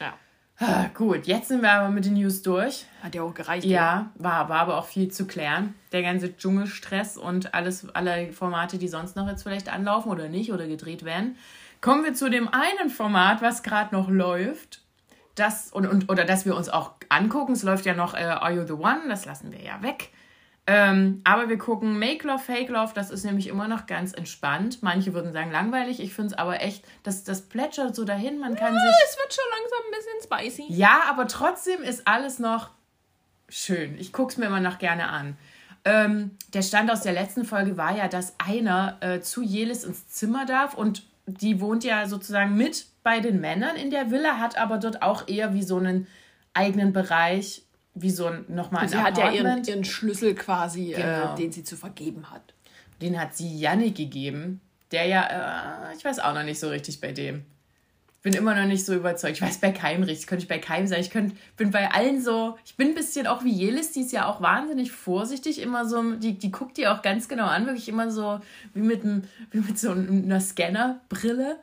Ja. Ah, gut, jetzt sind wir aber mit den News durch. Hat ja auch gereicht. Ja, war, war aber auch viel zu klären. Der ganze Dschungelstress und alles, alle Formate, die sonst noch jetzt vielleicht anlaufen oder nicht oder gedreht werden. Kommen wir zu dem einen Format, was gerade noch läuft. Das, und, und, oder das wir uns auch angucken. Es läuft ja noch äh, Are You the One? Das lassen wir ja weg. Ähm, aber wir gucken Make Love, Fake Love. Das ist nämlich immer noch ganz entspannt. Manche würden sagen langweilig. Ich finde es aber echt, das, das plätschert so dahin. Man kann ja, sich. Es wird schon langsam ein bisschen spicy. Ja, aber trotzdem ist alles noch schön. Ich gucke es mir immer noch gerne an. Ähm, der Stand aus der letzten Folge war ja, dass einer äh, zu Jelis ins Zimmer darf und die wohnt ja sozusagen mit bei den Männern in der Villa, hat aber dort auch eher wie so einen eigenen Bereich, wie so ein nochmal ein Sie Apartment. hat ja ihren, ihren Schlüssel quasi, äh, genau. äh, den sie zu vergeben hat. Den hat sie Jannik gegeben, der ja, äh, ich weiß auch noch nicht so richtig bei dem bin immer noch nicht so überzeugt. Ich weiß bei keinem richtig, könnte ich bei keinem sein. Ich könnte, bin bei allen so, ich bin ein bisschen auch wie Jelis, die ist ja auch wahnsinnig vorsichtig, immer so, die, die guckt die auch ganz genau an, wirklich immer so wie mit, einem, wie mit so einer Scannerbrille.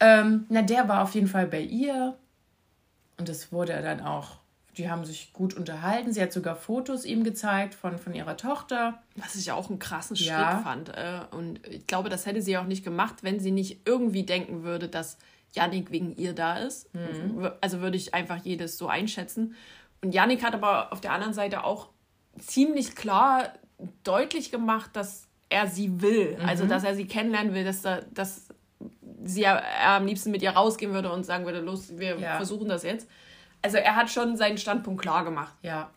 Ähm, na, der war auf jeden Fall bei ihr und das wurde dann auch, die haben sich gut unterhalten. Sie hat sogar Fotos ihm gezeigt von, von ihrer Tochter. Was ich auch einen krassen Schritt ja. fand. Äh, und ich glaube, das hätte sie auch nicht gemacht, wenn sie nicht irgendwie denken würde, dass Yannick wegen ihr da ist. Mhm. Also würde ich einfach jedes so einschätzen. Und Yannick hat aber auf der anderen Seite auch ziemlich klar deutlich gemacht, dass er sie will. Mhm. Also, dass er sie kennenlernen will, dass, er, dass sie ja, er am liebsten mit ihr rausgehen würde und sagen würde, los, wir ja. versuchen das jetzt. Also, er hat schon seinen Standpunkt klar gemacht. Ja.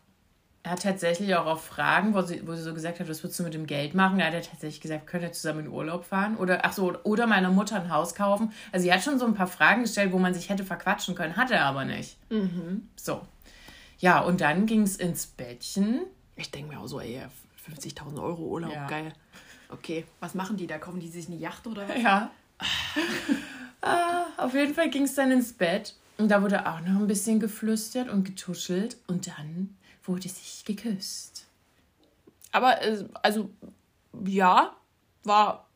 Er hat tatsächlich auch auf Fragen, wo sie, wo sie so gesagt hat, was würdest du mit dem Geld machen? Er hat ja tatsächlich gesagt, könnt ihr zusammen in Urlaub fahren? Oder, ach so, oder meiner Mutter ein Haus kaufen. Also sie hat schon so ein paar Fragen gestellt, wo man sich hätte verquatschen können, hat er aber nicht. Mhm. So. Ja, und dann ging es ins Bettchen. Ich denke mir auch so, ey, 50.000 Euro Urlaub, ja. geil. Okay, was machen die da? Kaufen die sich eine Yacht oder was? Ja. ah, auf jeden Fall ging es dann ins Bett. Und da wurde auch noch ein bisschen geflüstert und getuschelt. Und dann wurde sich geküsst. Aber, äh, also, ja, war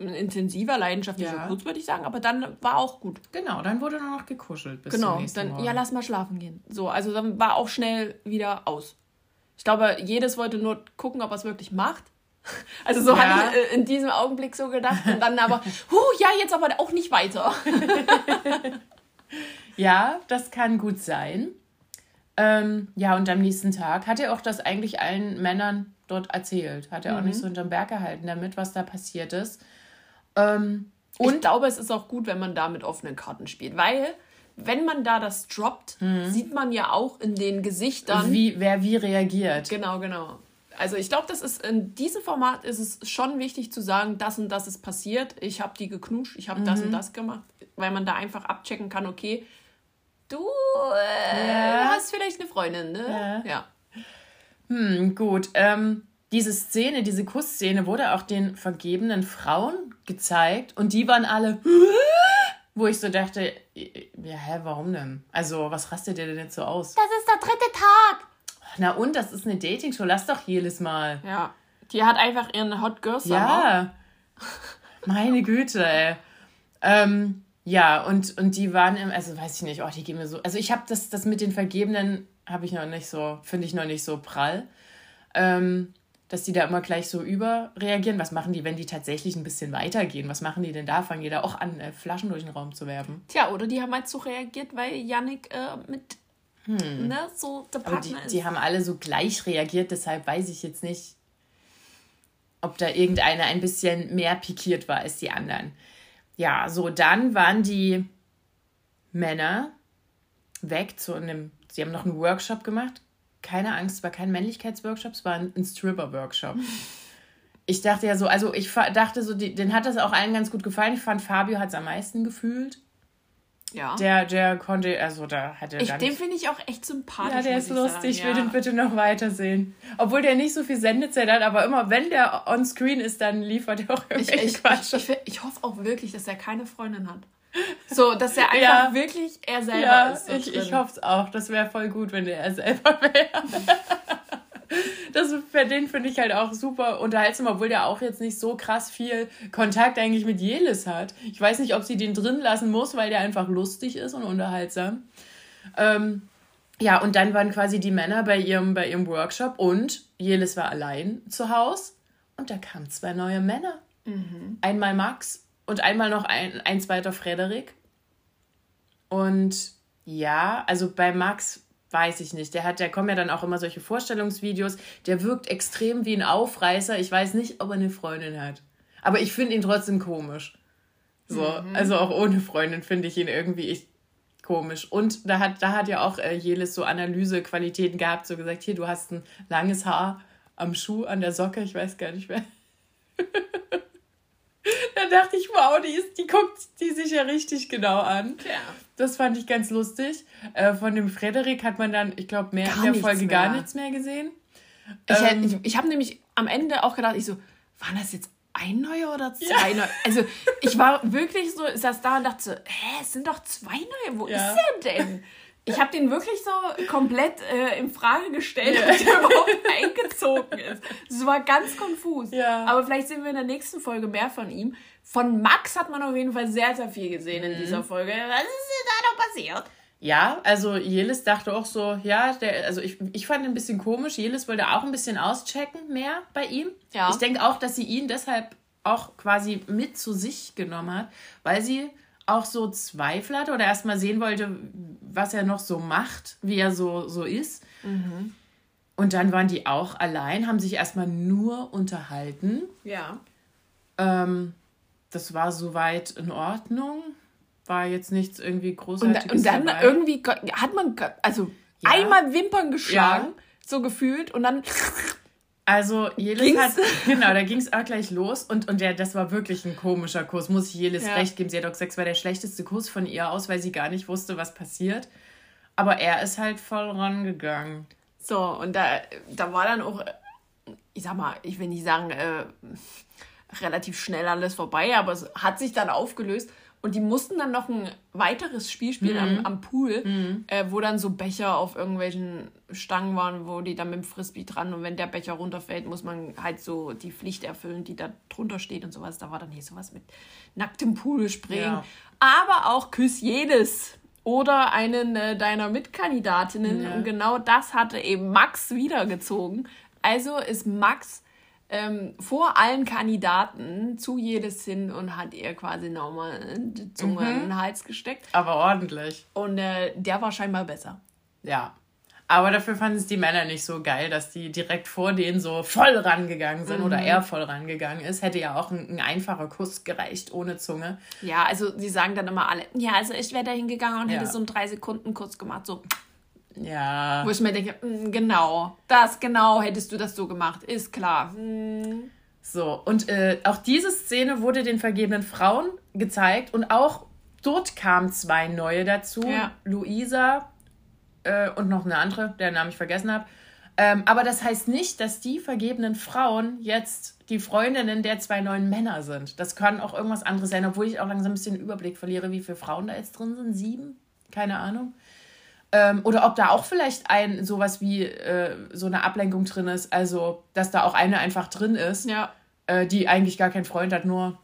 ein intensiver, leidenschaftlicher ja. Kuss, würde ich sagen, aber dann war auch gut. Genau, dann wurde nur noch gekuschelt bis genau, dann, Morgen. ja, lass mal schlafen gehen. So, also dann war auch schnell wieder aus. Ich glaube, jedes wollte nur gucken, ob er es wirklich macht. Also so ja. habe ich äh, in diesem Augenblick so gedacht und dann aber, huh, ja, jetzt aber auch nicht weiter. ja, das kann gut sein. Ähm, ja, und am nächsten Tag hat er auch das eigentlich allen Männern dort erzählt. Hat er mhm. auch nicht mhm. so unterm Berg gehalten damit, was da passiert ist. Ähm, und ich glaube, es ist auch gut, wenn man da mit offenen Karten spielt, weil wenn man da das droppt, mhm. sieht man ja auch in den Gesichtern, wie, wer wie reagiert. Genau, genau. Also ich glaube, das ist in diesem Format ist es schon wichtig zu sagen, das und das ist passiert. Ich habe die geknuscht, ich habe mhm. das und mhm. das gemacht, weil man da einfach abchecken kann, okay, du äh, ja. hast vielleicht eine Freundin, ne? Ja. ja. Hm, gut. Ähm, diese Szene, diese Kussszene wurde auch den vergebenen Frauen gezeigt und die waren alle, wo ich so dachte, ja, hä, warum denn? Also, was rastet ihr denn jetzt so aus? Das ist der dritte Tag. Na und, das ist eine Dating-Show, lass doch jedes Mal. Ja. Die hat einfach ihren Hot Girl Summer. Ja. Meine Güte, ey. Ähm, ja, und, und die waren im, also weiß ich nicht, oh, die gehen mir so. Also ich habe das, das mit den Vergebenen, habe ich noch nicht so, finde ich noch nicht so prall. Ähm, dass die da immer gleich so überreagieren. Was machen die, wenn die tatsächlich ein bisschen weitergehen? Was machen die denn da? Fangen die da auch an, äh, Flaschen durch den Raum zu werfen? Tja, oder die haben halt so reagiert, weil Yannick äh, mit hm. ne, so der Partner die, ist. Die haben alle so gleich reagiert, deshalb weiß ich jetzt nicht, ob da irgendeiner ein bisschen mehr pikiert war als die anderen. Ja, so dann waren die Männer weg zu einem, sie haben noch einen Workshop gemacht. Keine Angst, es war kein Männlichkeitsworkshop, es war ein, ein Stripper-Workshop. Ich dachte ja so, also ich dachte so, den hat das auch allen ganz gut gefallen. Ich fand, Fabio hat es am meisten gefühlt. Ja. Der, der konnte, also da hat er ich, Den finde ich auch echt sympathisch. Ja, der ist lustig. Ich will den bitte noch weitersehen. Obwohl der nicht so viel Sendezeit hat, aber immer wenn der on screen ist, dann liefert er auch irgendwie ich, ich, Quatsch. Ich, ich, ich, hoffe auch wirklich, dass er keine Freundin hat. So, dass er einfach ja. wirklich er selber ja, ist. So ich, ich hoffe es auch. Das wäre voll gut, wenn er selber wäre. Das für den finde ich halt auch super unterhaltsam, obwohl der auch jetzt nicht so krass viel Kontakt eigentlich mit Jelis hat. Ich weiß nicht, ob sie den drin lassen muss, weil der einfach lustig ist und unterhaltsam. Ähm, ja, und dann waren quasi die Männer bei ihrem, bei ihrem Workshop und Jelis war allein zu Hause und da kamen zwei neue Männer. Mhm. Einmal Max und einmal noch ein, ein zweiter Frederik. Und ja, also bei Max weiß ich nicht. Der hat, der kommen ja dann auch immer solche Vorstellungsvideos. Der wirkt extrem wie ein Aufreißer. Ich weiß nicht, ob er eine Freundin hat. Aber ich finde ihn trotzdem komisch. So, mhm. also auch ohne Freundin finde ich ihn irgendwie ich, komisch. Und da hat, da hat ja auch äh, Jelis so Analysequalitäten gehabt, so gesagt, hier, du hast ein langes Haar am Schuh, an der Socke, ich weiß gar nicht mehr. da dachte ich, wow, die, ist, die guckt die sich ja richtig genau an. Ja. Das fand ich ganz lustig. Äh, von dem Frederik hat man dann, ich glaube, mehr gar in der Folge mehr. gar nichts mehr gesehen. Ich, ähm, ich, ich habe nämlich am Ende auch gedacht, ich so, waren das jetzt ein neuer oder zwei ja. neue? Also ich war wirklich so, saß da und dachte so, hä, es sind doch zwei neue, wo ja. ist er denn? Ich habe den wirklich so komplett äh, in Frage gestellt, ob der überhaupt eingezogen ist. Das war ganz konfus. Ja. Aber vielleicht sehen wir in der nächsten Folge mehr von ihm. Von Max hat man auf jeden Fall sehr, sehr viel gesehen in mhm. dieser Folge. Was ist da noch passiert? Ja, also Jelis dachte auch so, ja, der, also ich, ich fand ihn ein bisschen komisch. Jelis wollte auch ein bisschen auschecken mehr bei ihm. Ja. Ich denke auch, dass sie ihn deshalb auch quasi mit zu sich genommen hat, weil sie auch so Zweifel hatte oder erstmal sehen wollte, was er noch so macht, wie er so, so ist. Mhm. Und dann waren die auch allein, haben sich erstmal nur unterhalten. Ja. Ähm, das war soweit in Ordnung. War jetzt nichts irgendwie Großartiges. Und, und dann dabei. irgendwie hat man also ja. einmal Wimpern geschlagen, ja. so gefühlt, und dann also Jelis hat, genau, da ging es auch gleich los und, und der, das war wirklich ein komischer Kurs, muss ich Jelis ja. recht geben. Sie hat auch gesagt, es war der schlechteste Kurs von ihr aus, weil sie gar nicht wusste, was passiert. Aber er ist halt voll rangegangen. So, und da, da war dann auch, ich sag mal, ich will nicht sagen, äh, relativ schnell alles vorbei, aber es hat sich dann aufgelöst. Und die mussten dann noch ein weiteres Spiel spielen mhm. am, am, Pool, mhm. äh, wo dann so Becher auf irgendwelchen Stangen waren, wo die dann mit dem Frisbee dran und wenn der Becher runterfällt, muss man halt so die Pflicht erfüllen, die da drunter steht und sowas. Da war dann hier sowas mit nacktem Pool springen. Ja. Aber auch Küss jedes oder einen äh, deiner Mitkandidatinnen. Ja. Und genau das hatte eben Max wiedergezogen. Also ist Max ähm, vor allen Kandidaten zu jedes hin und hat ihr quasi nochmal die Zunge mhm. in den Hals gesteckt. Aber ordentlich. Und äh, der war scheinbar besser. Ja. Aber dafür fanden es die Männer nicht so geil, dass die direkt vor denen so voll rangegangen sind mhm. oder er voll rangegangen ist. Hätte ja auch ein, ein, einfacher Kuss gereicht ohne Zunge. Ja, also sie sagen dann immer alle, ja, also ich wäre da hingegangen und ja. hätte so einen drei Sekunden Kuss gemacht, so. Ja. Wo ich mir denke, mh, mm, genau, das genau hättest du das so gemacht, ist klar. Hm. So, und äh, auch diese Szene wurde den vergebenen Frauen gezeigt und auch dort kamen zwei neue dazu. Ja. Luisa äh, und noch eine andere, deren Namen ich vergessen habe. Ähm, aber das heißt nicht, dass die vergebenen Frauen jetzt die Freundinnen der zwei neuen Männer sind. Das kann auch irgendwas anderes sein, obwohl ich auch langsam ein bisschen den Überblick verliere, wie viele Frauen da jetzt drin sind. Sieben? Keine Ahnung. Ähm, oder ob da auch vielleicht ein sowas wie äh, so eine Ablenkung drin ist. Also, dass da auch eine einfach drin ist, ja. äh, die eigentlich gar keinen Freund hat, nur.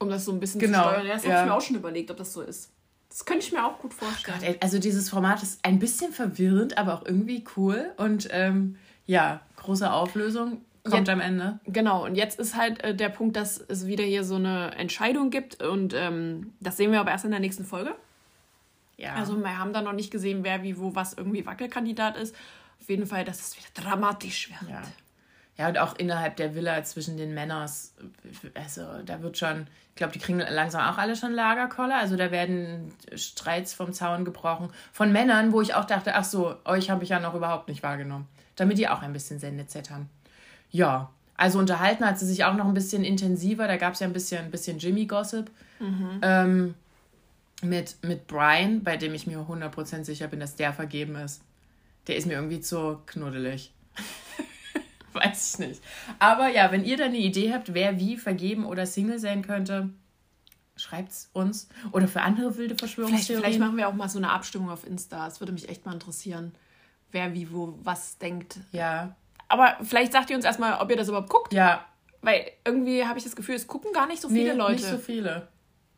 Um das so ein bisschen genau. zu steuern. Ja, das ja. habe ich mir auch schon überlegt, ob das so ist. Das könnte ich mir auch gut vorstellen. Gott, ey, also dieses Format ist ein bisschen verwirrend, aber auch irgendwie cool. Und ähm, ja, große Auflösung kommt jetzt, am Ende. Genau, und jetzt ist halt äh, der Punkt, dass es wieder hier so eine Entscheidung gibt. Und ähm, das sehen wir aber erst in der nächsten Folge. Ja. Also wir haben da noch nicht gesehen, wer wie wo was irgendwie Wackelkandidat ist. Auf jeden Fall, dass es wieder dramatisch wird. Ja. Ja, und auch innerhalb der Villa zwischen den Männern, also da wird schon, ich glaube, die kriegen langsam auch alle schon Lagerkoller. Also da werden Streits vom Zaun gebrochen. Von Männern, wo ich auch dachte, ach so, euch habe ich ja noch überhaupt nicht wahrgenommen. Damit die auch ein bisschen Sendezeit haben. Ja, also unterhalten hat sie sich auch noch ein bisschen intensiver. Da gab es ja ein bisschen, ein bisschen Jimmy-Gossip. Mhm. Ähm, mit, mit Brian, bei dem ich mir 100% sicher bin, dass der vergeben ist. Der ist mir irgendwie zu knuddelig. Weiß ich nicht. Aber ja, wenn ihr da eine Idee habt, wer wie vergeben oder Single sein könnte, schreibt's uns. Oder für andere wilde Verschwörungstheorien. Vielleicht, vielleicht machen wir auch mal so eine Abstimmung auf Insta. Es würde mich echt mal interessieren, wer wie wo was denkt. Ja. Aber vielleicht sagt ihr uns erstmal, ob ihr das überhaupt guckt. Ja. Weil irgendwie habe ich das Gefühl, es gucken gar nicht so viele nee, Leute. Nicht so viele.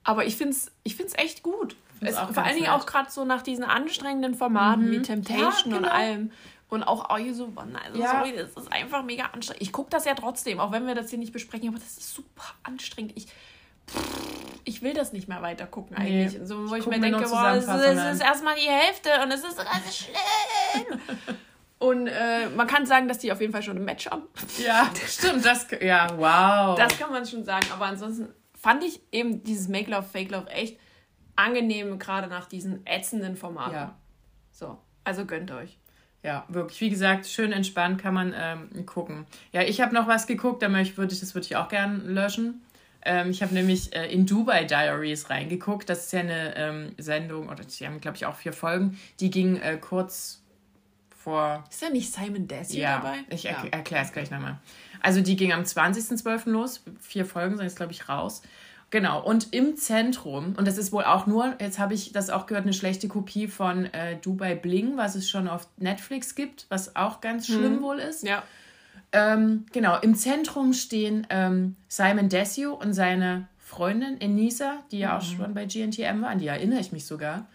Aber ich finde es ich find's echt gut. Es, vor allen Dingen auch gerade so nach diesen anstrengenden Formaten mhm. wie Temptation ja, genau. und allem. Und auch Are You So One. Also ja. sorry, das ist einfach mega anstrengend. Ich gucke das ja trotzdem, auch wenn wir das hier nicht besprechen, aber das ist super anstrengend. Ich, ich will das nicht mehr weiter gucken eigentlich. Nee. So, wo ich, ich mir denke, boah, es ist, ist erstmal die Hälfte und es ist ganz schlimm. Und äh, man kann sagen, dass die auf jeden Fall schon ein Match haben. Ja, stimmt. Das, ja, wow. Das kann man schon sagen. Aber ansonsten fand ich eben dieses Make Love, Fake Love echt angenehm, gerade nach diesen ätzenden Formaten. Ja. So, also gönnt euch. Ja, wirklich. Wie gesagt, schön entspannt kann man ähm, gucken. Ja, ich habe noch was geguckt, würde ich, das würde ich auch gern löschen. Ähm, ich habe nämlich äh, in Dubai Diaries reingeguckt. Das ist ja eine ähm, Sendung, oder die haben, glaube ich, auch vier Folgen. Die ging äh, kurz vor. Ist da nicht Simon Desi ja, dabei? Ich er ja. erkläre es gleich nochmal. Also die ging am 20.12. los. Vier Folgen sind jetzt, glaube ich, raus. Genau, und im Zentrum, und das ist wohl auch nur, jetzt habe ich das auch gehört, eine schlechte Kopie von äh, Dubai Bling, was es schon auf Netflix gibt, was auch ganz mhm. schlimm mhm. wohl ist. Ja. Ähm, genau, im Zentrum stehen ähm, Simon Desio und seine Freundin Enisa, die ja mhm. auch schon bei GNTM war, an die erinnere ich mich sogar.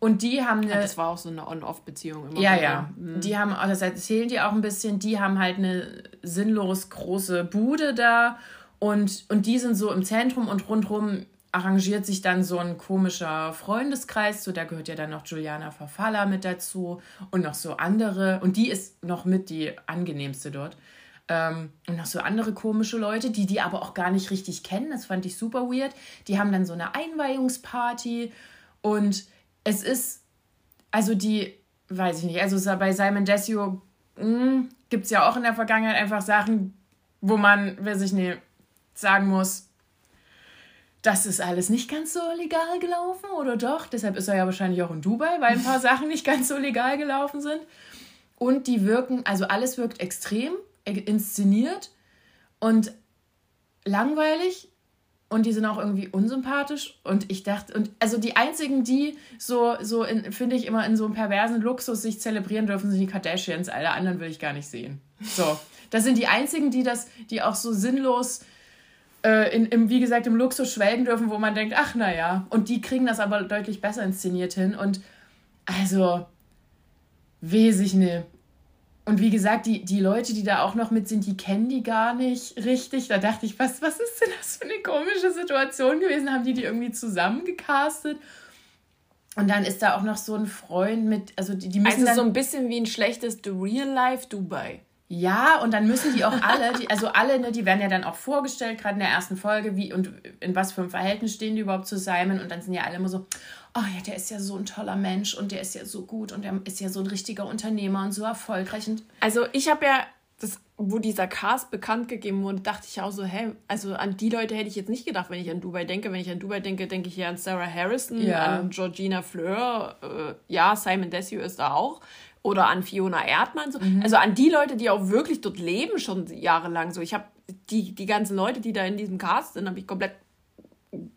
Und die haben eine. Ja, das war auch so eine On-Off-Beziehung immer. Ja, ja. Mhm. Die haben, das erzählen die auch ein bisschen, die haben halt eine sinnlos große Bude da und, und die sind so im Zentrum und rundherum arrangiert sich dann so ein komischer Freundeskreis. So, da gehört ja dann noch Juliana Verfalla mit dazu und noch so andere. Und die ist noch mit die angenehmste dort. Ähm, und noch so andere komische Leute, die die aber auch gar nicht richtig kennen. Das fand ich super weird. Die haben dann so eine Einweihungsparty und es ist, also die, weiß ich nicht, also bei Simon Desio hm, gibt es ja auch in der Vergangenheit einfach Sachen, wo man, weiß ich nicht, sagen muss, das ist alles nicht ganz so legal gelaufen, oder doch? Deshalb ist er ja wahrscheinlich auch in Dubai, weil ein paar Sachen nicht ganz so legal gelaufen sind. Und die wirken, also alles wirkt extrem inszeniert und langweilig und die sind auch irgendwie unsympathisch und ich dachte und also die einzigen die so so finde ich immer in so einem perversen Luxus sich zelebrieren dürfen sind die Kardashians alle anderen will ich gar nicht sehen so das sind die einzigen die das die auch so sinnlos äh, in, im, wie gesagt, im Luxus schwelgen dürfen, wo man denkt, ach naja. Und die kriegen das aber deutlich besser inszeniert hin. Und also, ich nicht. Und wie gesagt, die, die Leute, die da auch noch mit sind, die kennen die gar nicht richtig. Da dachte ich, was, was ist denn das für eine komische Situation gewesen? Haben die die irgendwie zusammengecastet? Und dann ist da auch noch so ein Freund mit, also die, die müssen. Also so ein bisschen wie ein schlechtes The Real Life Dubai. Ja, und dann müssen die auch alle, die, also alle, ne, die werden ja dann auch vorgestellt, gerade in der ersten Folge, wie und in was für einem Verhältnis stehen die überhaupt zu Simon. Und dann sind ja alle immer so, oh ja, der ist ja so ein toller Mensch und der ist ja so gut und der ist ja so ein richtiger Unternehmer und so erfolgreich. Und also ich habe ja, das, wo dieser Cast bekannt gegeben wurde, dachte ich auch so, hä, also an die Leute hätte ich jetzt nicht gedacht, wenn ich an Dubai denke. Wenn ich an Dubai denke, denke ich ja an Sarah Harrison, ja. an Georgina Fleur, äh, ja, Simon Desue ist da auch oder an Fiona Erdmann. So. Mhm. Also an die Leute, die auch wirklich dort leben, schon jahrelang. So, ich habe die, die ganzen Leute, die da in diesem Cast sind, habe ich komplett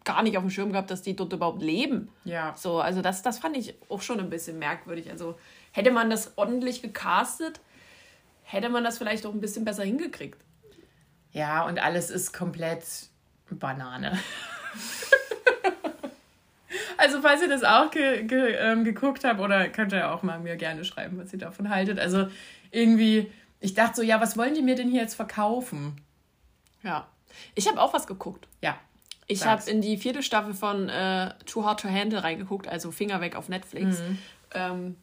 gar nicht auf dem Schirm gehabt, dass die dort überhaupt leben. Ja. So, also das, das fand ich auch schon ein bisschen merkwürdig. Also hätte man das ordentlich gecastet, hätte man das vielleicht auch ein bisschen besser hingekriegt. Ja, und alles ist komplett Banane. Also falls ihr das auch ge ge ähm, geguckt habt, oder könnt ihr auch mal mir gerne schreiben, was ihr davon haltet. Also irgendwie, ich dachte so, ja, was wollen die mir denn hier jetzt verkaufen? Ja. Ich habe auch was geguckt. Ja. Ich habe in die vierte Staffel von äh, Too Hard to Handle reingeguckt, also Finger weg auf Netflix. Mhm.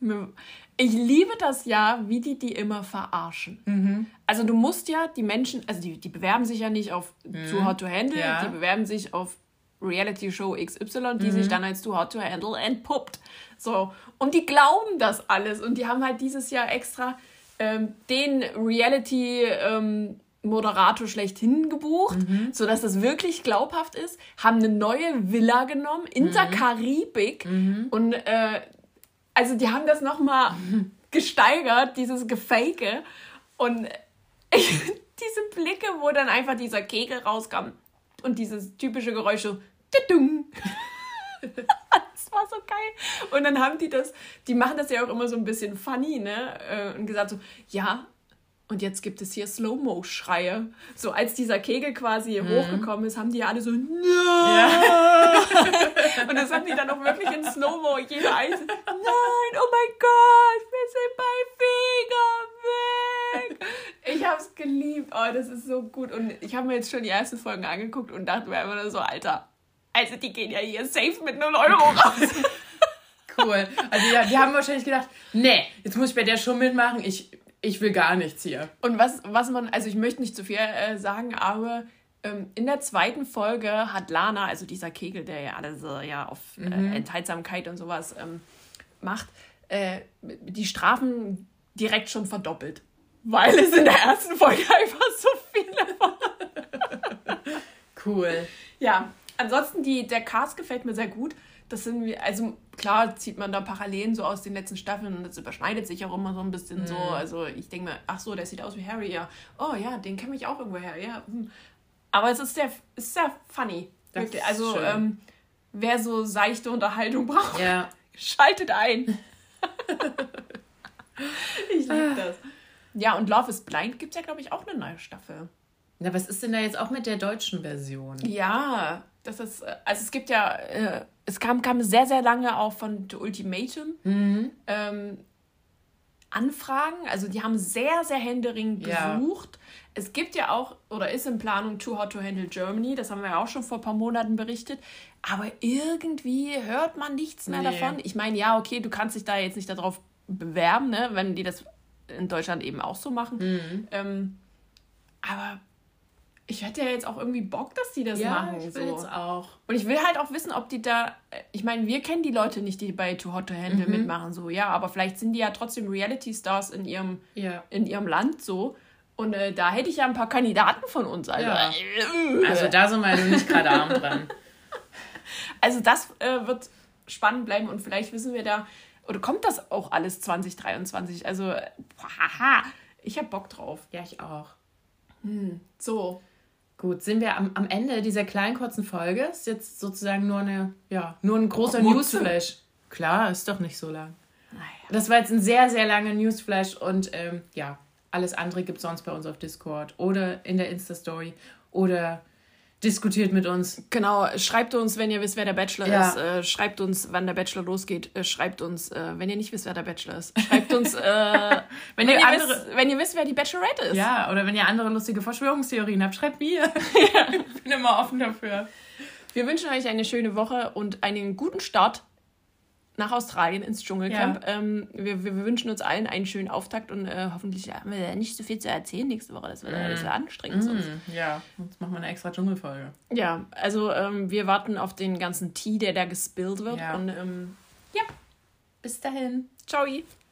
Ähm, ich liebe das ja, wie die die immer verarschen. Mhm. Also du musst ja die Menschen, also die, die bewerben sich ja nicht auf mhm. Too Hard to Handle, ja. die bewerben sich auf Reality-Show XY, die mhm. sich dann als Too Hot to Handle entpuppt. So. Und die glauben das alles. Und die haben halt dieses Jahr extra ähm, den Reality- ähm, Moderator schlechthin gebucht, mhm. sodass das wirklich glaubhaft ist, haben eine neue Villa genommen in mhm. der Karibik mhm. und äh, also die haben das nochmal gesteigert, dieses Gefake und diese Blicke, wo dann einfach dieser Kegel rauskam und dieses typische Geräusch so das war so geil. Und dann haben die das, die machen das ja auch immer so ein bisschen funny, ne? Und gesagt so, ja, und jetzt gibt es hier Slow-Mo-Schreie. So als dieser Kegel quasi mhm. hochgekommen ist, haben die ja alle so! Ja. und das haben die dann auch wirklich in Slow-Mo, jeder einzelne, nein, oh mein Gott, wir sind bei Finger weg! Ich hab's geliebt, oh, das ist so gut. Und ich habe mir jetzt schon die ersten Folgen angeguckt und dachte mir nur so, Alter, also die gehen ja hier safe mit 0 Euro raus. cool. Also ja, die haben wahrscheinlich gedacht, nee, jetzt muss ich bei der schon mitmachen. Ich, ich will gar nichts hier. Und was, was man, also ich möchte nicht zu viel äh, sagen, aber ähm, in der zweiten Folge hat Lana, also dieser Kegel, der ja alles äh, ja auf äh, mhm. Enthaltsamkeit und sowas ähm, macht, äh, die Strafen direkt schon verdoppelt. Weil es in der ersten Folge einfach so viele waren. cool. Ja, ansonsten, die, der Cast gefällt mir sehr gut. Das sind wir, also klar zieht man da Parallelen so aus den letzten Staffeln und das überschneidet sich auch immer so ein bisschen mhm. so. Also ich denke mir, ach so, der sieht aus wie Harry, ja. Oh ja, den kenne ich auch irgendwo her, ja. Hm. Aber es ist sehr, ist sehr funny. Wirklich. Also ähm, wer so seichte Unterhaltung braucht, ja. schaltet ein. ich liebe das. Ja, und Love is Blind gibt es ja, glaube ich, auch eine neue Staffel. Na, was ist denn da jetzt auch mit der deutschen Version? Ja, das ist, äh, also es gibt ja, äh, es kam, kam sehr, sehr lange auch von The Ultimatum mhm. ähm, Anfragen. Also die haben sehr, sehr händeringend gesucht. Ja. Es gibt ja auch, oder ist in Planung Too Hot to Handle Germany, das haben wir ja auch schon vor ein paar Monaten berichtet. Aber irgendwie hört man nichts mehr nee. davon. Ich meine, ja, okay, du kannst dich da jetzt nicht darauf bewerben, ne, wenn die das in Deutschland eben auch so machen. Mhm. Ähm, aber ich hätte ja jetzt auch irgendwie Bock, dass die das ja, machen. Ich will so. jetzt auch. Und ich will halt auch wissen, ob die da. Ich meine, wir kennen die Leute nicht, die bei Too Hot to Handle mhm. mitmachen, so, ja, aber vielleicht sind die ja trotzdem Reality-Stars in ihrem, ja. in ihrem Land so. Und äh, da hätte ich ja ein paar Kandidaten von uns. Also, ja. äh, also da sind wir nicht gerade arm dran. Also das äh, wird spannend bleiben und vielleicht wissen wir da, oder kommt das auch alles 2023? Also, haha, ich habe Bock drauf. Ja, ich auch. Hm, so, Gut, sind wir am, am Ende dieser kleinen kurzen Folge. Ist jetzt sozusagen nur eine, ja, nur ein großer Newsflash. Klar, ist doch nicht so lang. Naja. Das war jetzt ein sehr, sehr langer Newsflash und ähm, ja, alles andere gibt es sonst bei uns auf Discord oder in der Insta-Story oder diskutiert mit uns. Genau, schreibt uns, wenn ihr wisst, wer der Bachelor Ja. ist. Äh, schreibt uns, wann der Bachelor losgeht. Äh, schreibt uns, äh, wenn ihr nicht wisst, wer der Bachelor ist. Schreibt uns, äh, wenn, ihr andere- wisst, wenn ihr wisst, wer die Bachelorette ist. Ja, oder wenn ihr andere lustige Verschwörungstheorien habt, schreibt mir. Ich bin immer offen dafür. Wir wünschen euch eine schöne Woche und einen guten Start nach Australien ins Dschungelcamp. Ähm, wir, wir, wünschen uns allen einen schönen Auftakt und äh, hoffentlich haben wir nicht so viel zu erzählen nächste Woche. Das wird alles sehr anstrengend sonst. Hm, ja, jetzt machen wir eine extra Dschungelfolge. Ja, also ähm, wir warten auf den ganzen Tee, der da gespillt wird. Ja. Und ähm, Bis dahin. ciao.